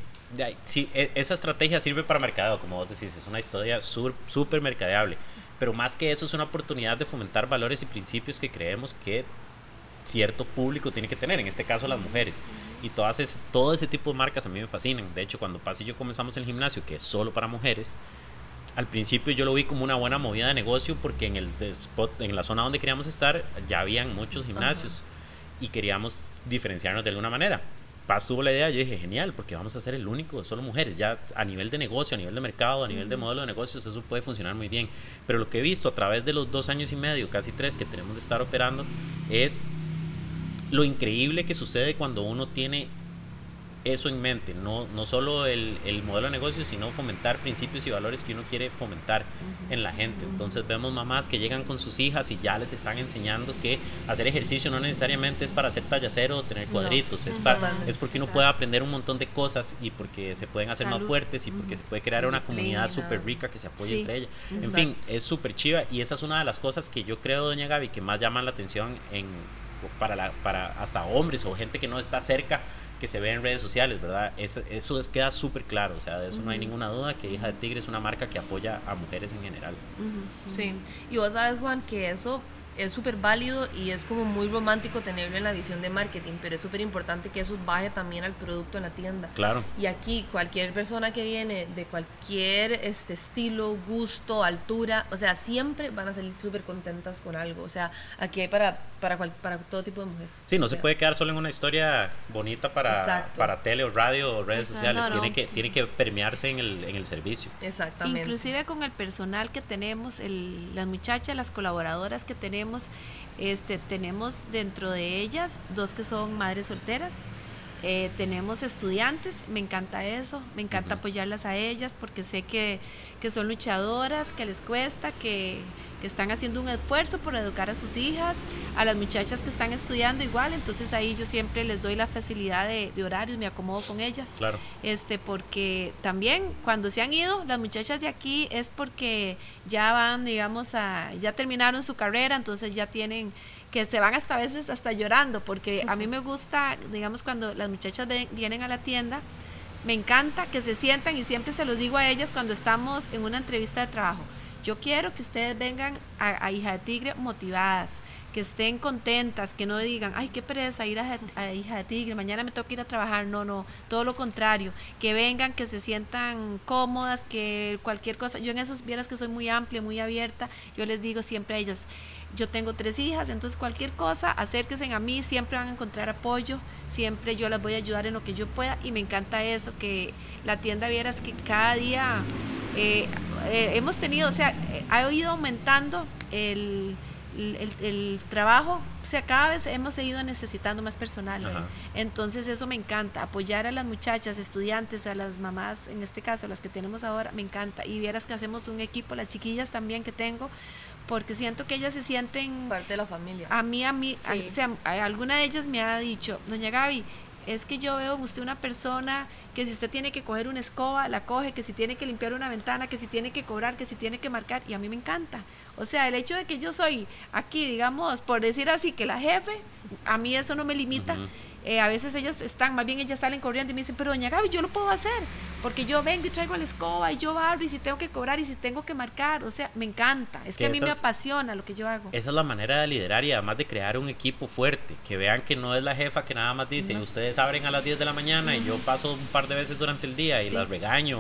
sí, e, esa estrategia sirve para mercadeo, como vos decís, es una historia súper mercadeable, pero más que eso es una oportunidad de fomentar valores y principios que creemos que cierto público tiene que tener, en este caso las mujeres. Y todas ese, todo ese tipo de marcas a mí me fascinan. De hecho, cuando Paz y yo comenzamos el gimnasio, que es solo para mujeres, al principio yo lo vi como una buena movida de negocio porque en, el spot, en la zona donde queríamos estar ya habían muchos gimnasios y queríamos diferenciarnos de alguna manera. Paz tuvo la idea, yo dije, genial, porque vamos a ser el único, solo mujeres. Ya a nivel de negocio, a nivel de mercado, a nivel de modelo de negocios, eso puede funcionar muy bien. Pero lo que he visto a través de los dos años y medio, casi tres que tenemos de estar operando, es lo increíble que sucede cuando uno tiene eso en mente, no, no solo el, el, modelo de negocio, sino fomentar principios y valores que uno quiere fomentar en la gente. Entonces vemos mamás que llegan con sus hijas y ya les están enseñando que hacer ejercicio no necesariamente es para hacer talla cero o tener cuadritos, es, para, es porque uno puede aprender un montón de cosas y porque se pueden hacer más fuertes y porque se puede crear una comunidad súper rica que se apoye entre ellas. En fin, es súper chiva y esa es una de las cosas que yo creo, doña Gaby, que más llaman la atención en, para, la, para hasta hombres o gente que no está cerca que se ve en redes sociales, ¿verdad? Eso, eso queda súper claro, o sea, de eso no hay ninguna duda que Hija de Tigre es una marca que apoya a mujeres en general. Sí, y vos sabes, Juan, que eso es súper válido y es como muy romántico tenerlo en la visión de marketing, pero es súper importante que eso baje también al producto en la tienda. Claro. Y aquí cualquier persona que viene de cualquier este estilo, gusto, altura, o sea, siempre van a salir súper contentas con algo. O sea, aquí hay para, para, para todo tipo de mujer. Sí, no se puede quedar solo en una historia bonita para, para tele o radio o redes sociales. Tiene, que, tiene que permearse en el, en el servicio. Exactamente. Inclusive con el personal que tenemos, el, las muchachas, las colaboradoras que tenemos, este, tenemos dentro de ellas dos que son madres solteras, eh, tenemos estudiantes, me encanta eso, me encanta apoyarlas a ellas porque sé que, que son luchadoras, que les cuesta, que, que están haciendo un esfuerzo por educar a sus hijas, a las muchachas que están estudiando igual, entonces ahí yo siempre les doy la facilidad de, horarios, me acomodo con ellas. Claro. Este, porque también cuando se han ido, las muchachas de aquí es porque ya van, digamos, a, ya terminaron su carrera, entonces ya tienen que se van hasta a veces hasta llorando, porque a mí me gusta, digamos, cuando las muchachas vienen a la tienda, me encanta que se sientan y siempre se los digo a ellas cuando estamos en una entrevista de trabajo yo quiero que ustedes vengan a, Hija de Tigre motivadas, que estén contentas, que no digan, ay, qué pereza ir a, Hija de Tigre, mañana me toca ir a trabajar. No, no, todo lo contrario, que vengan, que se sientan cómodas, que cualquier cosa. Yo en esos vieras que soy muy amplia, muy abierta, yo les digo siempre a ellas, yo tengo tres hijas, entonces cualquier cosa, acérquense a mí, siempre van a encontrar apoyo, siempre yo las voy a ayudar en lo que yo pueda y me encanta eso, que la tienda vieras que cada día eh, eh, hemos tenido, o sea, eh, ha ido aumentando el, el, trabajo, o sea, cada vez hemos seguido necesitando más personal. Entonces eso me encanta, apoyar a las muchachas, estudiantes, a las mamás, en este caso, las que tenemos ahora, me encanta. Y vieras que hacemos un equipo, las chiquillas también que tengo, porque siento que ellas se sienten... Parte de la familia. A mí, a mí, o sea, alguna de ellas me ha dicho, doña Gaby, es que yo veo en usted una persona que si usted tiene que coger una escoba, la coge, que si tiene que limpiar una ventana, que si tiene que cobrar, que si tiene que marcar, y a mí me encanta. O sea, el hecho de que yo soy aquí, digamos, por decir así, que la jefe, a mí eso no me limita. Eh, a veces ellas están, más bien ellas salen corriendo y me dicen, pero doña Gaby, yo lo puedo hacer, porque yo vengo y traigo la escoba y yo barro y si tengo que cobrar y si tengo que marcar, o sea, me encanta, es que, a mí me apasiona lo que yo hago. Esa es la manera de liderar y además de crear un equipo fuerte, que vean que no es la jefa que nada más dice, ustedes abren a las 10 de la mañana y yo paso un par de veces durante el día y las regaño.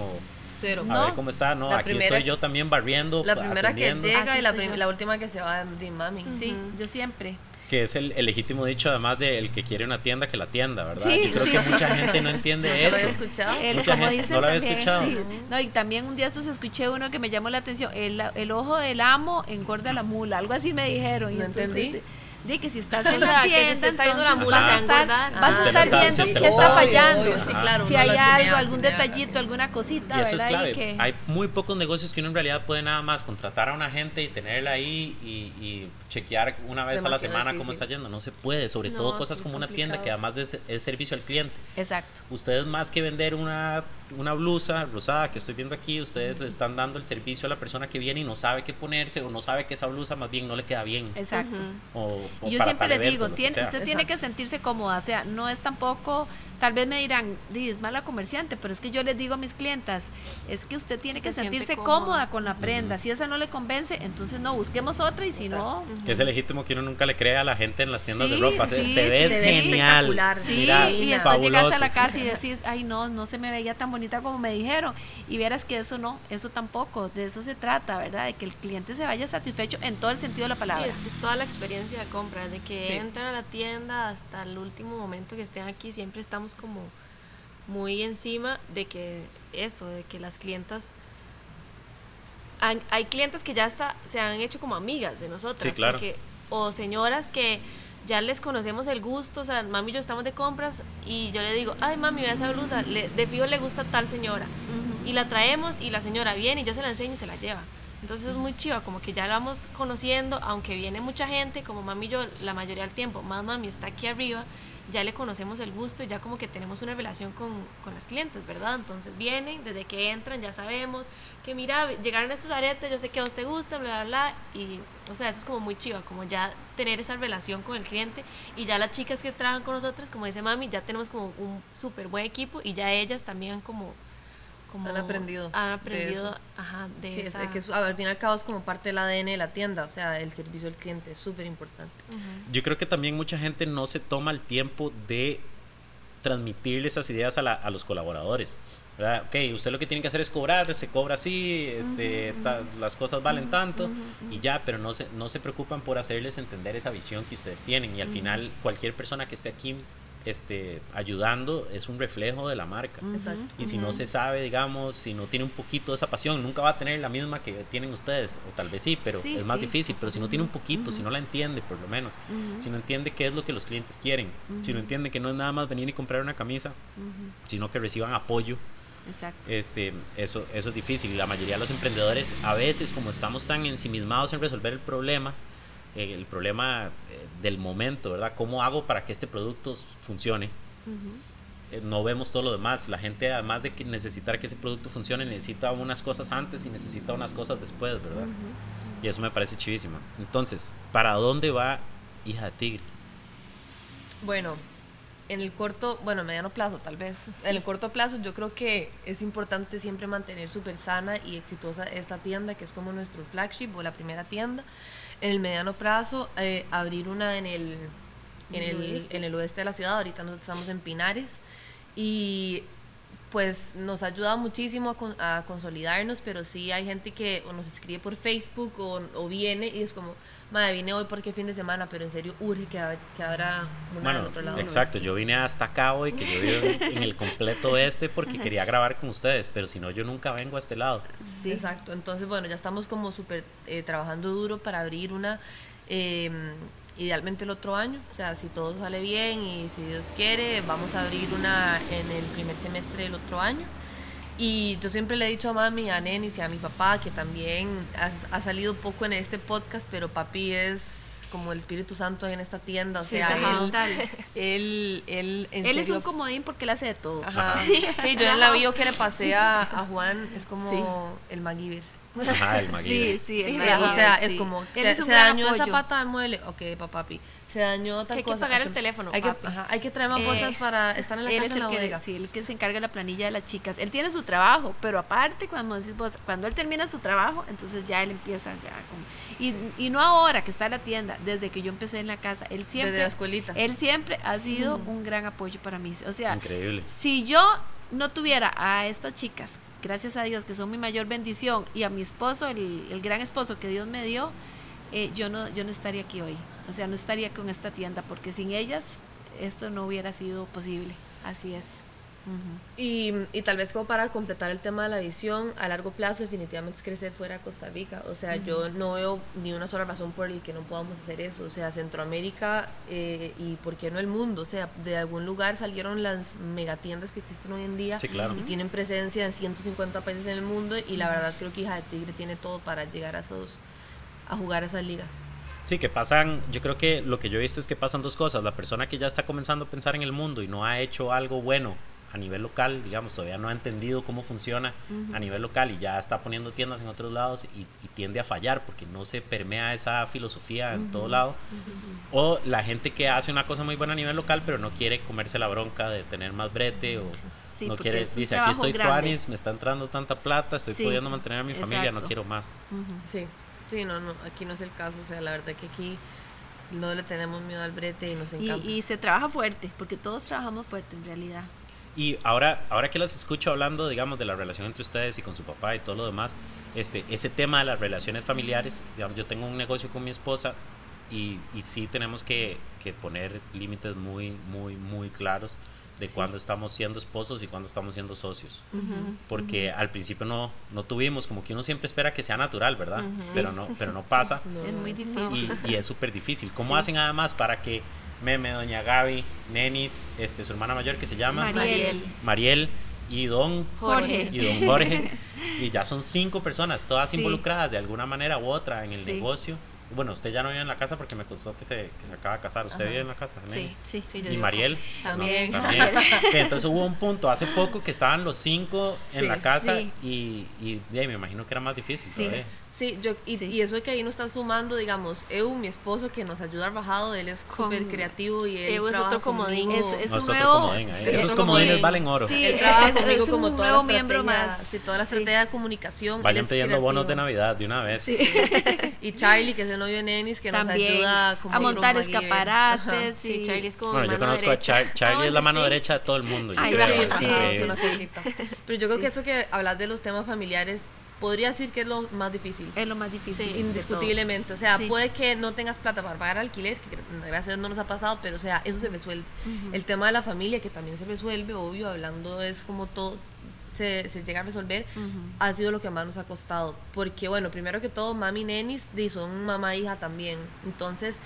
Cero. A ver cómo está, no, aquí estoy yo también barriendo. La primera que llega y la, la, última que se va de mami. Sí, yo siempre que es el, legítimo dicho además de el que quiere una tienda que la tienda, ¿verdad? Sí, Yo creo que mucha gente no entiende eso. Lo había escuchado. mucha gente no lo había escuchado. No, y también un día estos escuché uno que me llamó la atención, el, el ojo del amo engorda la mula, algo así me dijeron. No entendí de que si estás en la tienda, si está viendo la mula, vas a estar, vas a estar viendo qué está fallando. si hay algo, algún detallito, alguna cosita. Y eso es clave. Hay muy pocos negocios que uno en realidad puede nada más contratar a una gente y tenerla ahí y, chequear una vez a la semana cómo está yendo. No se puede, sobre todo cosas como una tienda que además es servicio al cliente. Exacto. Ustedes más que vender una, una blusa rosada que estoy viendo aquí, ustedes le están dando el servicio a la persona que viene y no sabe qué ponerse o no sabe que esa blusa más bien no le queda bien. Exacto. O, yo siempre le digo, tiene, usted tiene que sentirse cómoda, o sea, no es tampoco, tal vez me dirán, es mala comerciante, pero es que yo les digo a mis clientas, es que usted tiene que sentirse cómoda. con la prenda, si esa no le convence, entonces no, busquemos otra y si no... Que es legítimo que uno nunca le crea a la gente en las tiendas de ropa, te, ves genial, sí, y después llegas a la casa y decís, ay no, no se me veía tan bonita como me dijeron, y verás que eso no, eso tampoco, de eso se trata, ¿verdad? De que el cliente se vaya satisfecho en todo el sentido de la palabra. Sí, es toda la experiencia de compra, de que entran a la tienda hasta el último momento que estén aquí, siempre estamos como muy encima de que eso, de que las clientas hay clientes que ya está, se han hecho como amigas de nosotras, claro. porque, o señoras que ya les conocemos el gusto, o sea, mami y yo estamos de compras y yo le digo, ay mami, vea esa blusa, le, de fijo le gusta tal señora. Y la traemos y la señora viene y yo se la enseño y se la lleva. Entonces es muy chiva, como que ya la vamos conociendo, aunque viene mucha gente, como mami y yo la mayoría del tiempo, más mami está aquí arriba, ya le conocemos el gusto y ya como que tenemos una relación con, con las clientes, ¿verdad? Entonces vienen, desde que entran ya sabemos que mira, llegaron estos aretes, yo sé que a vos te gusta, bla, bla, bla, y o sea, eso es como muy chiva, como ya tener esa relación con el cliente y ya las chicas que trabajan con nosotros, como dice mami, ya tenemos como un súper buen equipo y ya ellas también como han aprendido. Han aprendido, de ajá, de sí, esa... que al fin y al cabo es como parte del ADN de la tienda, o sea, el servicio al cliente es súper importante. Yo creo que también mucha gente no se toma el tiempo de transmitirle esas ideas a, la, a los colaboradores. ¿verdad? Ok, usted lo que tiene que hacer es cobrar, se cobra así, este, las cosas valen tanto y ya, pero no se, no se preocupan por hacerles entender esa visión que ustedes tienen y al final cualquier persona que esté aquí este, ayudando es un reflejo de la marca. Y si no se sabe, digamos, si no tiene un poquito de esa pasión, nunca va a tener la misma que tienen ustedes, o tal vez sí, pero es más difícil. Pero si no tiene un poquito, si no la entiende, por lo menos, si no entiende qué es lo que los clientes quieren, si no entiende que no es nada más venir y comprar una camisa, sino que reciban apoyo. Este, eso, eso es difícil. Y la mayoría de los emprendedores a veces como estamos tan ensimismados en resolver el problema, el problema eh, del momento, ¿verdad? ¿Cómo hago para que este producto funcione? Eh, no vemos todo lo demás. La gente, además de que necesitar que ese producto funcione, necesita unas cosas antes y necesita unas cosas después, ¿verdad? Y eso me parece chivísimo. Entonces, ¿para dónde va Hija de Tigre? Bueno, en el corto, bueno, mediano plazo tal vez. En el corto plazo yo creo que es importante siempre mantener súper sana y exitosa esta tienda, que es como nuestro flagship o la primera tienda en el mediano plazo eh, abrir una en el, en el, en el oeste de la ciudad, ahorita nosotros estamos en Pinares. Y pues nos ha ayudado muchísimo a, consolidarnos, pero sí hay gente que o nos escribe por Facebook o, viene y es como, madre, vine hoy porque fin de semana, pero en serio urge que, que abra una bueno, otro lado. Exacto, yo vine hasta acá hoy, que yo vivo en el completo este porque quería grabar con ustedes, pero si no, yo nunca vengo a este lado. Sí. Exacto, entonces bueno, ya estamos como súper eh, trabajando duro para abrir una... Eh, idealmente el otro año, o sea, si todo sale bien y si Dios quiere, vamos a abrir una en el primer semestre del otro año. Y yo siempre le he dicho a mami, a Nenis y a mi papá, que también ha, salido poco en este podcast, pero papi es como el Espíritu Santo en esta tienda, o sea, él, él, él, es un comodín porque él hace de todo. Sí, yo en la bio que le pasé a, Juan es como el MacGyver. Ajá, el Sí, sí, o sea, es como, se, se dañó esa pata del mueble, ok, papi, se dañó tal hay cosa. Hay que pagar el teléfono, hay que, ajá, hay que traer más bolsas eh, para estar en la él casa es el que, Sí, el que se encarga de la planilla de las chicas. Él tiene su trabajo, pero aparte, cuando cuando él termina su trabajo, entonces ya él empieza ya y, y no ahora que está en la tienda, desde que yo empecé en la casa, él siempre... Desde la escuelita. Él siempre ha sido un gran apoyo para mí. O sea, Increíble. si yo no tuviera a estas chicas gracias a Dios, que son mi mayor bendición, y a mi esposo, el, gran esposo que Dios me dio, eh, yo, no, yo no estaría aquí hoy. O sea, no estaría con esta tienda, porque sin ellas esto no hubiera sido posible. Así es y, y, tal vez como para completar el tema de la visión, a largo plazo definitivamente es crecer fuera de Costa Rica. O sea, yo no veo ni una sola razón por el que no podamos hacer eso. O sea, Centroamérica eh, y por qué no el mundo. O sea, de algún lugar salieron las megatiendas que existen hoy en día y tienen presencia en 150 países en el mundo y la verdad creo que Hija de Tigre tiene todo para llegar a, esos, a jugar a esas ligas. Sí, que pasan, yo creo que lo que yo he visto es que pasan dos cosas. La persona que ya está comenzando a pensar en el mundo y no ha hecho algo bueno a nivel local, digamos, todavía no ha entendido cómo funciona a nivel local y ya está poniendo tiendas en otros lados y, tiende a fallar porque no se permea esa filosofía en todo lado. O la gente que hace una cosa muy buena a nivel local pero no quiere comerse la bronca de tener más brete o no quiere, dice, aquí estoy tuanis, me está entrando tanta plata, estoy pudiendo mantener a mi familia, no quiero más. Sí, sí, no, no, aquí no es el caso, o sea, la verdad que aquí no le tenemos miedo al brete y nos encanta. y se trabaja fuerte, porque todos trabajamos fuerte en realidad. Y ahora, ahora que las escucho hablando, digamos, de la relación entre ustedes y con su papá y todo lo demás, este, ese tema de las relaciones familiares, digamos, yo tengo un negocio con mi esposa y, y sí tenemos que, que poner límites muy, muy, muy claros. De cuando estamos siendo esposos y cuando estamos siendo socios. Porque al principio no, no tuvimos, como que uno siempre espera que sea natural, ¿verdad? Pero, no, pero no pasa. Es muy difícil. Y, es súper difícil. ¿Cómo hacen además para que Meme, Doña Gaby, Nenis, este, su hermana mayor que se llama Mariel, Mariel y don Jorge. Y don Jorge. y ya son cinco personas, todas involucradas de alguna manera u otra en el negocio. Bueno, usted ya no vive en la casa porque me costó que se, que se acaba de casar. ¿Usted vive en la casa? Sí, sí, sí. ¿Y Mariel? También. Entonces hubo un punto hace poco que estaban los cinco en la casa y, y, me imagino que era más difícil todavía. Sí, yo, y, eso es que ahí nos está sumando, digamos, Eu, mi esposo, que nos ayuda al bajado, él es súper creativo y él Eu es otro comodín. Es, es un nuevo... Esos comodines valen oro. Sí, él trabaja conmigo como todo nuevo miembro más. Sí, toda la estrategia de comunicación. Vayan pidiendo bonos de Navidad de una vez. y Charlie, que es el novio de Nenis, que nos ayuda a montar escaparates. Sí, Charlie es como Bueno, yo conozco a Charlie, Charlie es la mano derecha de todo el mundo. Sí, Pero yo creo que eso que hablas de los temas familiares podría decir que es lo más difícil. Es lo más difícil. indiscutiblemente. O sea, puede que no tengas plata para pagar alquiler, que gracias a Dios no nos ha pasado, pero o sea, eso se resuelve. El tema de la familia, que también se resuelve, obvio, hablando es como todo. Se, llega a resolver, ha sido lo que más nos ha costado. Porque, bueno, primero que todo, mami y nenis son mamá-hija también. Entonces,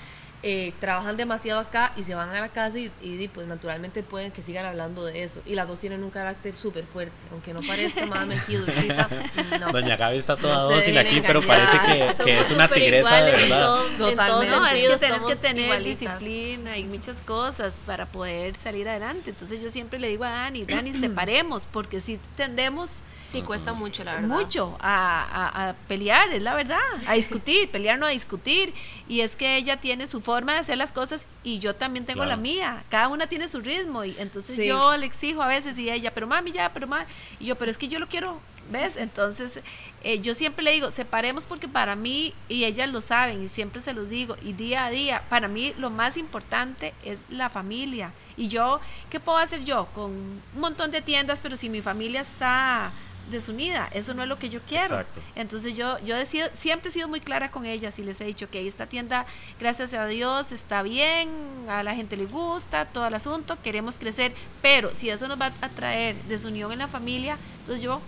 eh, trabajan demasiado acá y se van a la casa y, pues naturalmente pueden que sigan hablando de eso. Y las dos tienen un carácter súper fuerte, aunque no parezca más dulcita, no. Doña Gaby está toda dócil aquí, pero parece que, es una tigresa de verdad. Totalmente. No, es que tienes que tener disciplina y muchas cosas para poder salir adelante. Entonces yo siempre le digo a Dani, Dani, separemos, porque si tendemos Sí, cuesta mucho, la verdad. Mucho a, a, pelear, es la verdad, a discutir, pelear no a discutir. Y es que ella tiene su forma de hacer las cosas y yo también tengo la mía. Cada una tiene su ritmo y entonces yo le exijo a veces y ella, pero mami ya, pero mami. Y yo, pero es que yo lo quiero, ¿ves? Entonces eh, yo siempre le digo, separemos porque para mí, y ellas lo saben y siempre se los digo, y día a día, para mí lo más importante es la familia. Y yo, ¿qué puedo hacer yo? Con un montón de tiendas, pero si mi familia está desunida. Eso no es lo que yo quiero. Entonces yo, yo decido, siempre he sido muy clara con ellas y les he dicho que esta tienda, gracias a Dios, está bien, a la gente le gusta, todo el asunto, queremos crecer, pero si eso nos va a traer desunión en la familia, entonces yo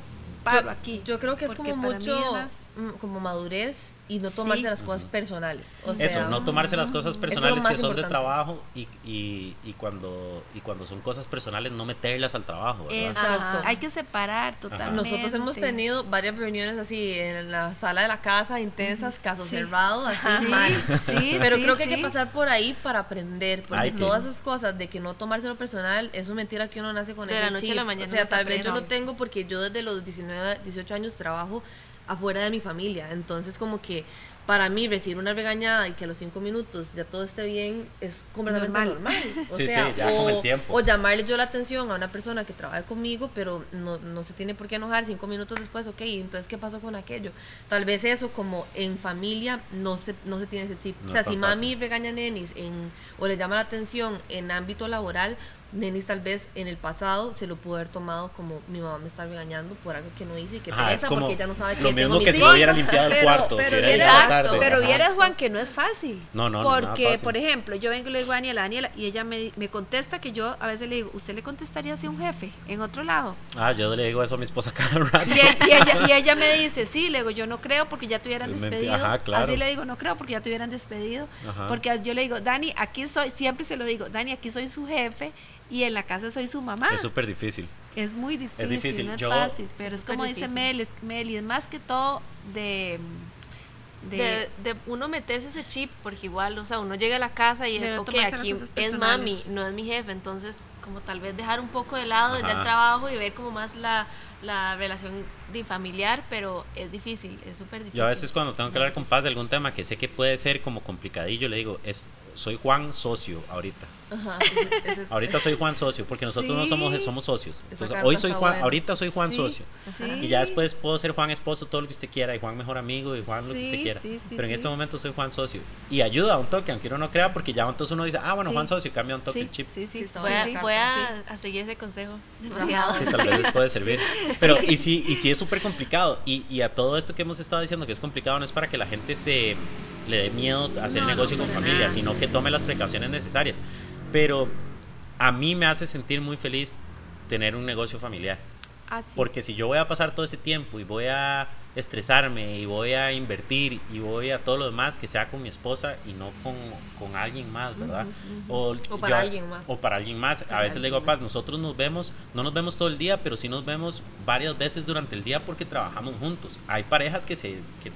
paro aquí. Yo creo que es como mucho, como madurez y no tomarse las cosas personales. Eso, no tomarse las cosas personales que son de trabajo y, y, y, cuando, y cuando son cosas personales no meterlas al trabajo. Exacto. Hay que separar totalmente. Nosotros hemos tenido varias reuniones así en la sala de la casa, intensas, casos cerrados, así mal. Pero creo que hay que pasar por ahí para aprender, porque todas esas cosas de que no tomarse lo personal, eso es mentira que uno nace con de la noche a la mañana. O sea, tal vez yo lo tengo porque yo desde los 19, 18 años trabajo afuera de mi familia. Entonces como que para mí recibir una regañada y que a los cinco minutos ya todo esté bien es completamente normal. O sea, o, llamarle yo la atención a una persona que trabaja conmigo, pero no, no se tiene por qué enojar cinco minutos después, ok, entonces ¿qué pasó con aquello? Tal vez eso como en familia no se, no se tiene ese chip. o sea, si mami regaña a nenis en, o le llama la atención en ámbito laboral, Nenis tal vez en el pasado se lo pudo haber tomado como mi mamá me está regañando por algo que no hice y que piensa porque ella no sabe que Lo mismo que si lo hubiera limpiado el cuarto. Pero, pero, pero vieras, Juan, que no es fácil. No, no, Porque, por ejemplo, yo vengo y le digo a Daniela, Daniela, y ella me, me contesta que yo a veces le digo, ¿usted le contestaría así a un jefe en otro lado? Ah, yo le digo eso a mi esposa cada rato. Y, ella, y ella me dice, sí, le digo, yo no creo porque ya te hubieran despedido. Ajá, claro. Así le digo, no creo porque ya te hubieran despedido. Porque yo le digo, Dani, aquí soy, siempre se lo digo, Dani, aquí soy su jefe y en la casa soy su mamá. Es súper difícil. Es muy difícil, es difícil. no es fácil, pero es, como dice Mel, Mel, es más que todo de de, de, uno meterse ese chip, porque igual, o sea, uno llega a la casa y es, ok, aquí es mami, no es mi jefe, entonces como tal vez dejar un poco de lado desde el trabajo y ver como más la, la relación de familiar, pero es difícil, es súper difícil. Yo a veces cuando tengo que hablar con Paz de algún tema que sé que puede ser como complicadillo, le digo, es soy Juan socio ahorita. ahorita soy Juan socio, porque nosotros no somos, somos socios. Entonces, hoy soy Juan, ahorita soy Juan socio. Y ya después puedo ser Juan esposo, todo lo que usted quiera, y Juan mejor amigo, y Juan lo que usted quiera. Pero en este momento soy Juan socio. Y ayuda a un toque, aunque uno no crea, porque ya entonces uno dice, ah, bueno, Juan socio, cambia un toque el chip. Sí, sí, voy, a, a, seguir ese consejo. Demasiado. Sí, tal vez les puede servir. Pero, y si, y si es súper complicado, y, y a todo esto que hemos estado diciendo que es complicado, no es para que la gente se le dé miedo hacer negocio con familia, sino que tome las precauciones necesarias. Pero a mí me hace sentir muy feliz tener un negocio familiar. Ah, Porque si yo voy a pasar todo ese tiempo y voy a estresarme y voy a invertir y voy a todo lo demás que sea con mi esposa y no con, con alguien más, ¿verdad? o, para alguien más. O para alguien más. a veces le digo, paz, nosotros nos vemos, no nos vemos todo el día, pero sí nos vemos varias veces durante el día porque trabajamos juntos. Hay parejas que se que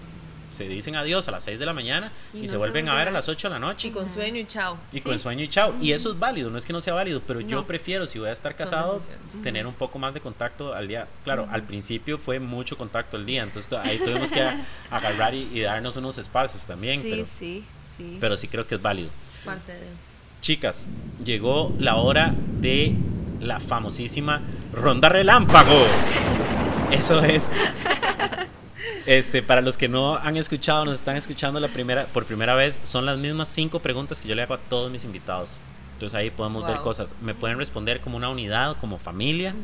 se dicen adiós a las 6 de la mañana y, se vuelven a ver a las 8 de la noche. Y con sueño y chao. Y con sueño y chao. Y eso es válido, no es que no sea válido, pero yo prefiero, si voy a estar casado, tener un poco más de contacto al día. Claro, al principio fue mucho contacto al día, entonces ahí tuvimos que agarrar y, darnos unos espacios también. Sí, pero, sí, sí. Pero sí creo que es válido. Parte de... Chicas, llegó la hora de la famosísima ronda relámpago. Eso es este, para los que no han escuchado, nos están escuchando la primera, por primera vez, son las mismas cinco preguntas que yo le hago a todos mis invitados. Entonces ahí podemos ver cosas. Me pueden responder como una unidad, como familia,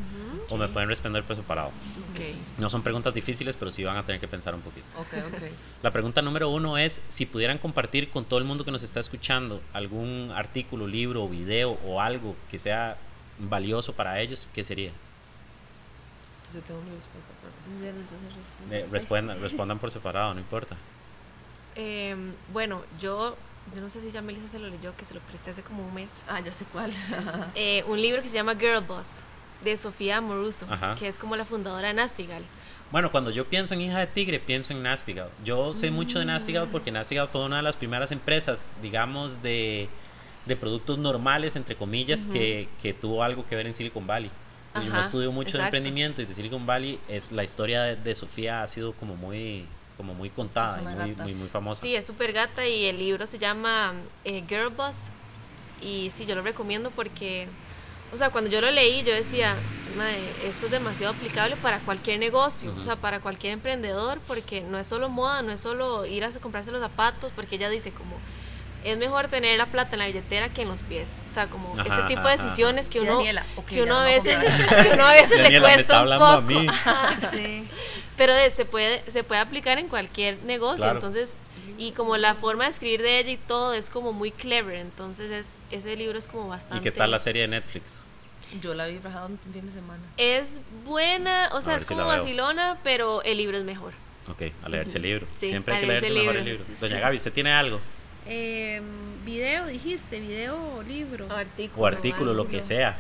o me pueden responder por separado. No son preguntas difíciles, pero sí van a tener que pensar un poquito. La pregunta número uno es, si pudieran compartir con todo el mundo que nos está escuchando algún artículo, libro, video o algo que sea valioso para ellos, ¿qué sería? Yo tengo una respuesta. Eh, respondan, respondan por separado, no importa. Em, bueno, yo, yo no sé si ya Melissa se lo leyó, que se lo presté hace como un mes. Ah, ya sé cuál. Eh, un libro que se llama Girl Boss, de Sofía Moruso, que es como la fundadora de Nastigal. Bueno, cuando yo pienso en Hija de Tigre, pienso en Nastigal. Yo sé mucho de Nastigal porque Nastigal fue una de las primeras empresas, digamos, de, de productos normales, entre comillas, que, que tuvo algo que ver en Silicon Valley yo no estudio mucho de emprendimiento y de Silicon Valley, es la historia de, Sofía ha sido como muy como muy contada y muy, muy, famosa. Sí, es súper gata y el libro se llama eh, Girl Boss. Y sí, yo lo recomiendo porque, o sea, cuando yo lo leí yo decía, esto es demasiado aplicable para cualquier negocio, o sea, para cualquier emprendedor, porque no es solo moda, no es solo ir a comprarse los zapatos, porque ella dice como es mejor tener la plata en la billetera que en los pies. O sea, como este tipo de decisiones que uno, que uno a veces, que uno a veces le cuesta un poco. Pero se puede, se puede aplicar en cualquier negocio. Entonces, y como la forma de escribir de ella y todo es como muy clever. Entonces, es, ese libro es como bastante. ¿Y qué tal la serie de Netflix? Yo la vi bajado un fin de semana. Es buena, o sea, es como vacilona, pero el libro es mejor. Ok, a leerse el libro. Siempre hay que leerse mejor el libro. Doña Gaby, ¿usted tiene algo? Eh, video, dijiste, video o libro. O artículo. O artículo, lo que sea.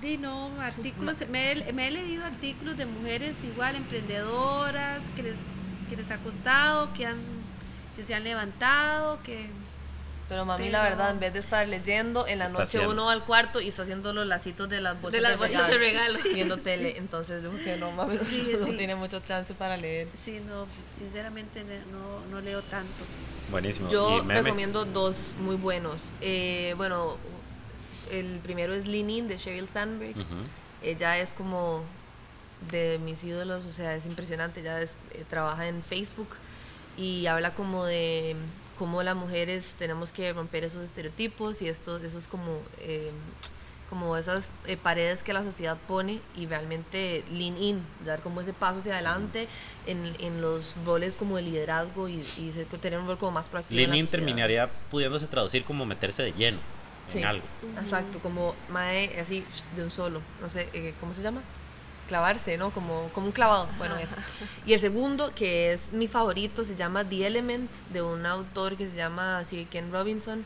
Di, no, artículos. Me he, me he, leído artículos de mujeres igual, emprendedoras, que les, que les ha costado, que, han, que se han levantado, que pero mami, la verdad, en vez de estar leyendo, en la noche uno va al cuarto y está haciendo los lacitos de las bolsas de, las bolsas de regalo. Viendo tele. Entonces, yo que no, mami, no tiene mucho chance para leer. Sí, no, sinceramente no, no leo tanto. Buenísimo. Yo recomiendo dos muy buenos. Eh, bueno, el primero es Lean In de Sheryl Sandberg. Ella es como de mis ídolos, o sea, es impresionante. Ella eh, trabaja en Facebook y habla como de cómo las mujeres tenemos que romper esos estereotipos y estos, esos como, eh, como esas eh, paredes que la sociedad pone y realmente lean in, dar como ese paso hacia adelante en, en los roles como de liderazgo y, y tener un rol como más proactivo. Lean in terminaría pudiéndose traducir como meterse de lleno en algo. Exacto, como mae así de un solo, no sé, eh, ¿cómo se llama? clavarse, ¿no? Como, como un clavado, bueno, eso. Y el segundo, que es mi favorito, se llama The Element, de un autor que se llama Sir Ken Robinson.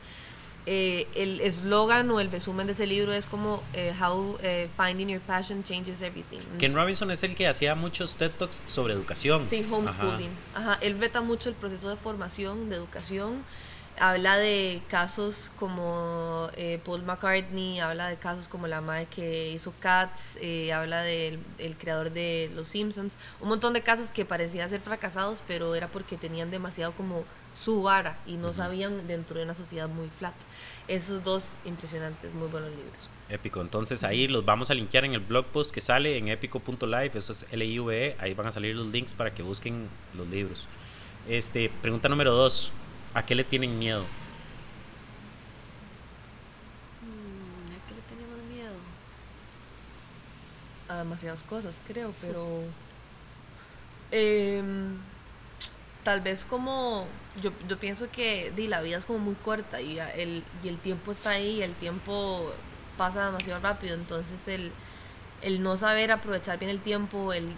Eh, el eslogan o el resumen de ese libro es como eh, How eh, Finding Your Passion Changes Everything. Ken Robinson es el que hacía muchos TED Talks sobre educación. Sí, homeschooling. Ajá. Él veta mucho el proceso de formación, de educación habla de casos como eh, Paul McCartney, habla de casos como la madre que hizo Cats, eh, habla del creador de Los Simpsons, un montón de casos que parecían ser fracasados, pero era porque tenían demasiado como su vara y no sabían dentro de una sociedad muy flat. Esos dos impresionantes, muy buenos libros. Épico, entonces ahí los vamos a linkear en el blog post que sale en épico.live, eso es l i v -E, ahí van a salir los links para que busquen los libros. Este, pregunta número dos, ¿A qué le tienen miedo? Mm, ¿A qué le tenemos miedo? A demasiadas cosas, creo, pero... Em, tal vez como... Yo, pienso que di, la vida es como muy corta y el, tiempo está ahí, el tiempo pasa demasiado rápido, entonces el, el no saber aprovechar bien el tiempo, el,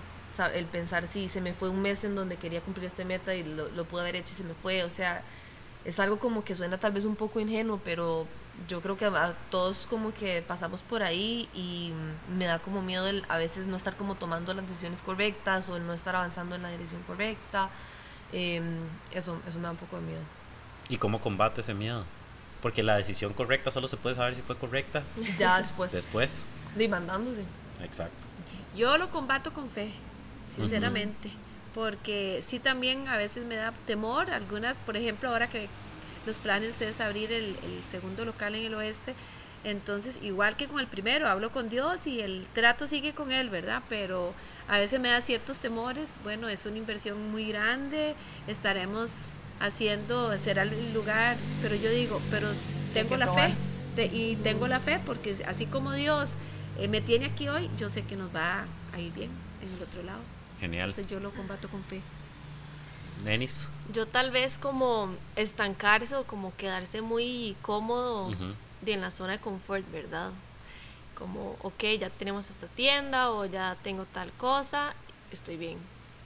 el pensar si se me fue un mes en donde quería cumplir este meta y lo, pude haber hecho y se me fue, o sea, es algo como que suena tal vez un poco ingenuo, pero yo creo que todos como que pasamos por ahí y me da como miedo el a veces no estar como tomando las decisiones correctas o el no estar avanzando en la dirección correcta. Em, eso, eso me da un poco de miedo. ¿Y cómo combate ese miedo? Porque la decisión correcta solo se puede saber si fue correcta. Ya después. Después. Demandándose. Exacto. Yo lo combato con fe, sinceramente. Porque sí también a veces me da temor. Algunas, por ejemplo, ahora que los planes es abrir el, segundo local en el oeste. Entonces, igual que con el primero, hablo con Dios y el trato sigue con Él, ¿verdad? Pero a veces me da ciertos temores. Bueno, es una inversión muy grande, estaremos haciendo, será el lugar, pero yo digo, pero tengo la fe y tengo la fe porque así como Dios eh, me tiene aquí hoy, yo sé que nos va a ir bien en el otro lado. Genial. Entonces yo lo combato con fe. Nenis. Yo tal vez como estancarse o como quedarse muy cómodo en la zona de confort, ¿verdad? Como, ok, ya tenemos esta tienda o ya tengo tal cosa, estoy bien.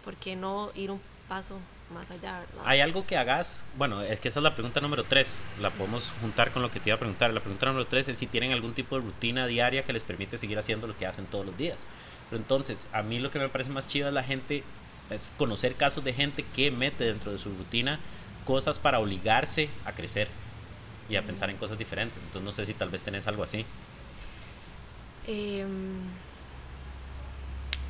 ¿Por qué no ir un paso más allá, verdad? ¿Hay algo que hagas? Bueno, es que esa es la pregunta número tres. La podemos juntar con lo que te iba a preguntar. La pregunta número tres es si tienen algún tipo de rutina diaria que les permite seguir haciendo lo que hacen todos los días. Pero entonces, a mí lo que me parece más chido es la gente es conocer casos de gente que mete dentro de su rutina cosas para obligarse a crecer y a pensar en cosas diferentes. Entonces no sé si tal vez tenés algo así. Em,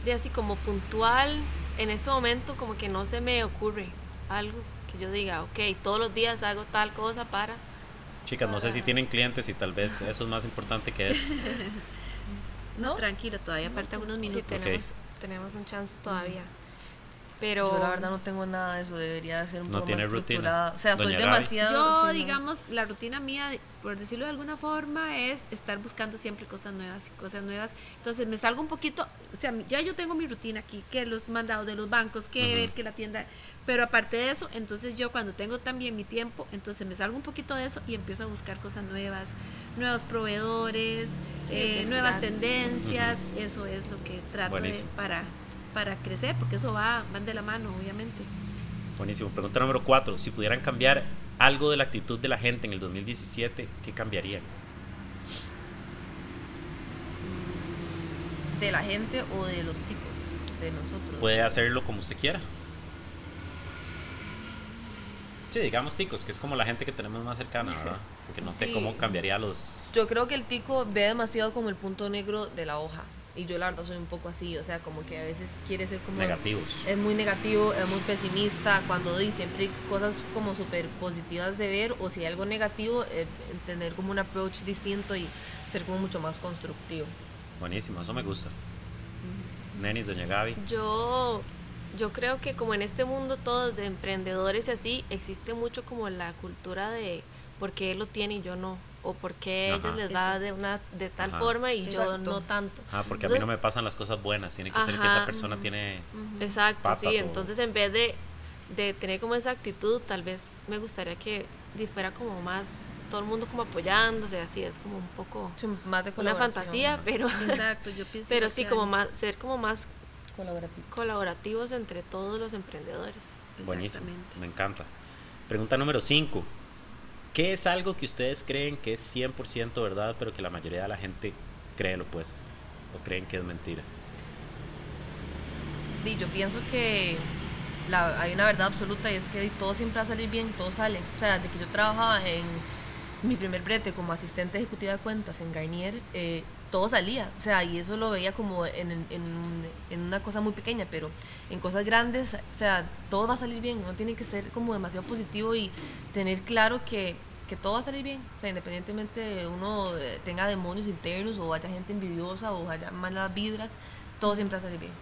de así como puntual, en este momento como que no se me ocurre algo que yo diga, ok, todos los días hago tal cosa para... Chicas, no sé si tienen clientes y tal vez eso es más importante que eso. no, tranquilo, todavía faltan unos minutos. tenemos, tenemos un chance todavía. Pero yo la verdad no tengo nada de eso, debería ser un no poco tiene más rutina. O sea, soy demasiado... Yo, digamos, la rutina mía, por decirlo de alguna forma, es estar buscando siempre cosas nuevas y cosas nuevas. Entonces me salgo un poquito, o sea, ya yo tengo mi rutina aquí, que los mandados de los bancos, que ver, que la tienda... Pero aparte de eso, entonces yo cuando tengo también mi tiempo, entonces me salgo un poquito de eso y empiezo a buscar cosas nuevas, nuevos proveedores, eh, nuevas tendencias. Eso es lo que trato de, para para crecer, porque eso va, van de la mano, obviamente. Buenísimo. Pregunta número cuatro. Si pudieran cambiar algo de la actitud de la gente en el 2017, ¿qué cambiarían? ¿De la gente o de los tipos? De nosotros. Puede hacerlo como usted quiera. Sí, digamos ticos, que es como la gente que tenemos más cercana, ¿verdad? Porque no sé cómo cambiaría los... Yo creo que el tico ve demasiado como el punto negro de la hoja y yo la verdad soy un poco así, o sea, como que a veces quiere ser como... Negativos. Es muy negativo, es muy pesimista, cuando dice siempre hay cosas como súper positivas de ver, o si hay algo negativo, eh, tener como un approach distinto y ser como mucho más constructivo. Buenísimo, eso me gusta. Nenis, doña Gaby. Yo, yo creo que como en este mundo todos de emprendedores y así, existe mucho como la cultura de por qué él lo tiene y yo no o por qué a ellos les va de una de tal forma y yo no tanto. Ah, porque a mí no me pasan las cosas buenas, tiene que ser que esa persona tiene Exacto, sí, entonces en vez de, de tener como esa actitud, tal vez me gustaría que fuera como más todo el mundo como apoyándose, así es como un poco más de una fantasía, pero Exacto, yo pienso pero sí como más ser como más colaborativos entre todos los emprendedores. Buenísimo, me encanta. Pregunta número 5. ¿Qué es algo que ustedes creen que es 100% verdad, pero que la mayoría de la gente cree lo opuesto? ¿O creen que es mentira? Y yo pienso que hay una verdad absoluta y es que todo siempre va a salir bien, todo sale. O sea, de que yo trabajaba en mi primer brete como asistente ejecutiva de cuentas en Garnier, eh, todo salía. O sea, y eso lo veía como en, en, una cosa muy pequeña, pero en cosas grandes, o sea, todo va a salir bien. Uno tiene que ser como demasiado positivo y tener claro que, que todo va a salir bien. O sea, independientemente de uno eh, tenga demonios internos o haya gente envidiosa o haya malas vidras, todo siempre va a salir bien.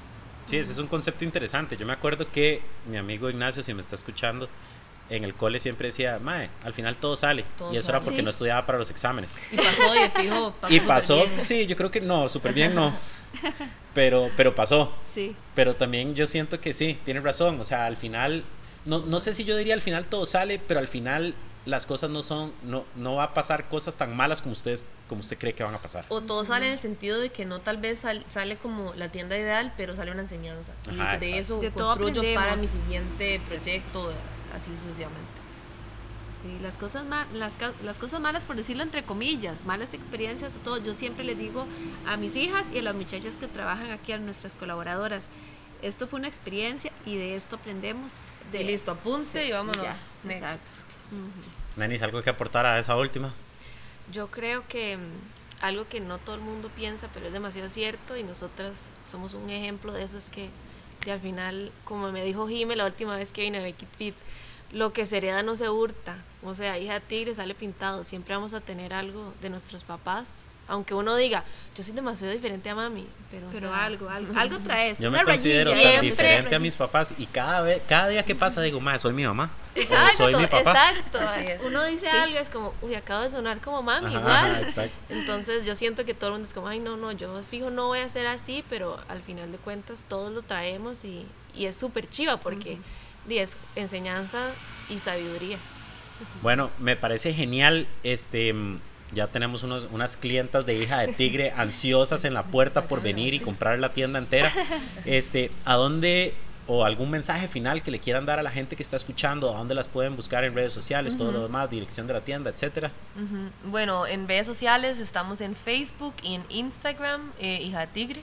Sí, ese es un concepto interesante. Yo me acuerdo que mi amigo Ignacio, si me está escuchando, en el cole siempre decía, mae, al final todo sale. y eso era porque no estudiaba para los exámenes. Y pasó, y pasó. Y pasó, sí, yo creo que no, súper bien no. Pero, pero pasó. Sí. Pero también yo siento que sí, tiene razón. O sea, al final, no, no sé si yo diría al final todo sale, pero al final las cosas no son, no, no va a pasar cosas tan malas como ustedes, como usted cree que van a pasar. O todo sale en el sentido de que no tal vez sale como la tienda ideal, pero sale una enseñanza. y de eso construyo para mi siguiente proyecto, así sucesivamente. Sí, las cosas, las, las cosas malas, por decirlo entre comillas, malas experiencias, todo, yo siempre les digo a mis hijas y a las muchachas que trabajan aquí, a nuestras colaboradoras, esto fue una experiencia y de esto aprendemos. De, listo, apunte y vámonos. exacto. Nenis, ¿algo que aportar a esa última? Yo creo que mm, algo que no todo el mundo piensa, pero es demasiado cierto y nosotras somos un ejemplo de eso, es que, al final, como me dijo Jime la última vez que vine a Becky Fit, lo que se hereda no se hurta, o sea, hija de tigre sale pintado, siempre vamos a tener algo de nuestros papás aunque uno diga, yo soy demasiado diferente a mami, pero, pero algo, algo, algo traes. Yo me considero tan diferente a mis papás y cada vez, cada día que pasa digo, más soy mi mamá. Exacto, soy mi papá. exacto. Uno dice algo es como, uy, acabo de sonar como mami, igual. Entonces yo siento que todo el mundo es como, ay, no, no, yo fijo no voy a ser así, pero al final de cuentas todos lo traemos y, y es súper chiva porque es enseñanza y sabiduría. Bueno, me parece genial este ya tenemos unos, unas clientas de hija de tigre ansiosas en la puerta por venir y comprar la tienda entera. Este, ¿A dónde o algún mensaje final que le quieran dar a la gente que está escuchando, a dónde las pueden buscar en redes sociales, todo lo demás, dirección de la tienda, etcétera. Bueno, en redes sociales estamos en Facebook y en Instagram, eh, hija de tigre.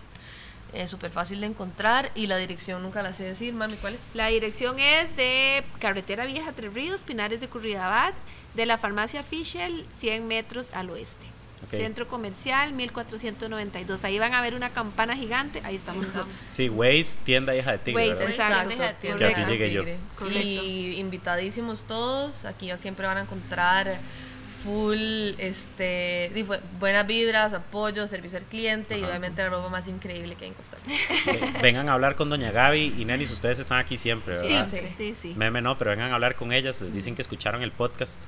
Es súper fácil de encontrar y la dirección nunca la sé decir, mami, ¿cuál es? La dirección es de Carretera Vieja Tres Ríos, Pinares de Curridabat, de la farmacia Fischel, 100 metros al oeste. Centro Comercial 1492. Ahí van a ver una campana gigante. Ahí estamos nosotros. Sí, Waze, tienda hija de tigre. Waze, exacto. Que así llegué yo. Y invitadísimos todos. Aquí siempre van a encontrar full este buenas vibras, apoyo, servicio al cliente y obviamente la ropa más increíble que hay en Costa Rica. Vengan a hablar con doña Gaby y Nenis, ustedes están aquí siempre, ¿verdad? Sí, sí, sí. Meme no, pero vengan a hablar con ellas, les dicen que escucharon el podcast.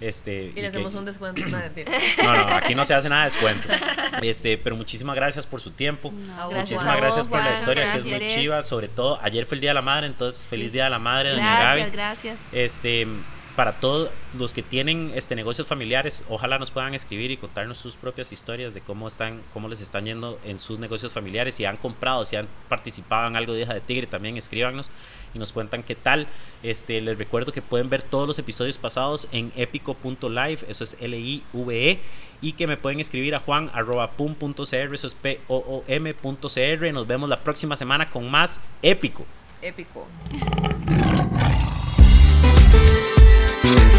Este, y, le hacemos un descuento. no, no, aquí no se hace nada de descuento. Este, pero muchísimas gracias por su tiempo. muchísimas gracias por la historia, que es muy chiva. Sobre todo, ayer fue el Día de la Madre, entonces feliz Día de la Madre, doña Gaby. Gracias, gracias. Este, para todos los que tienen este negocios familiares, ojalá nos puedan escribir y contarnos sus propias historias de cómo están, cómo les están yendo en sus negocios familiares, si han comprado, si han participado en algo de hija de tigre, también escríbanos y nos cuentan qué tal. Este, les recuerdo que pueden ver todos los episodios pasados en epico.live, eso es L I V E y que me pueden escribir a juan arroba eso es p o o m.cr. Nos vemos la próxima semana con más épico. Épico. Thank you.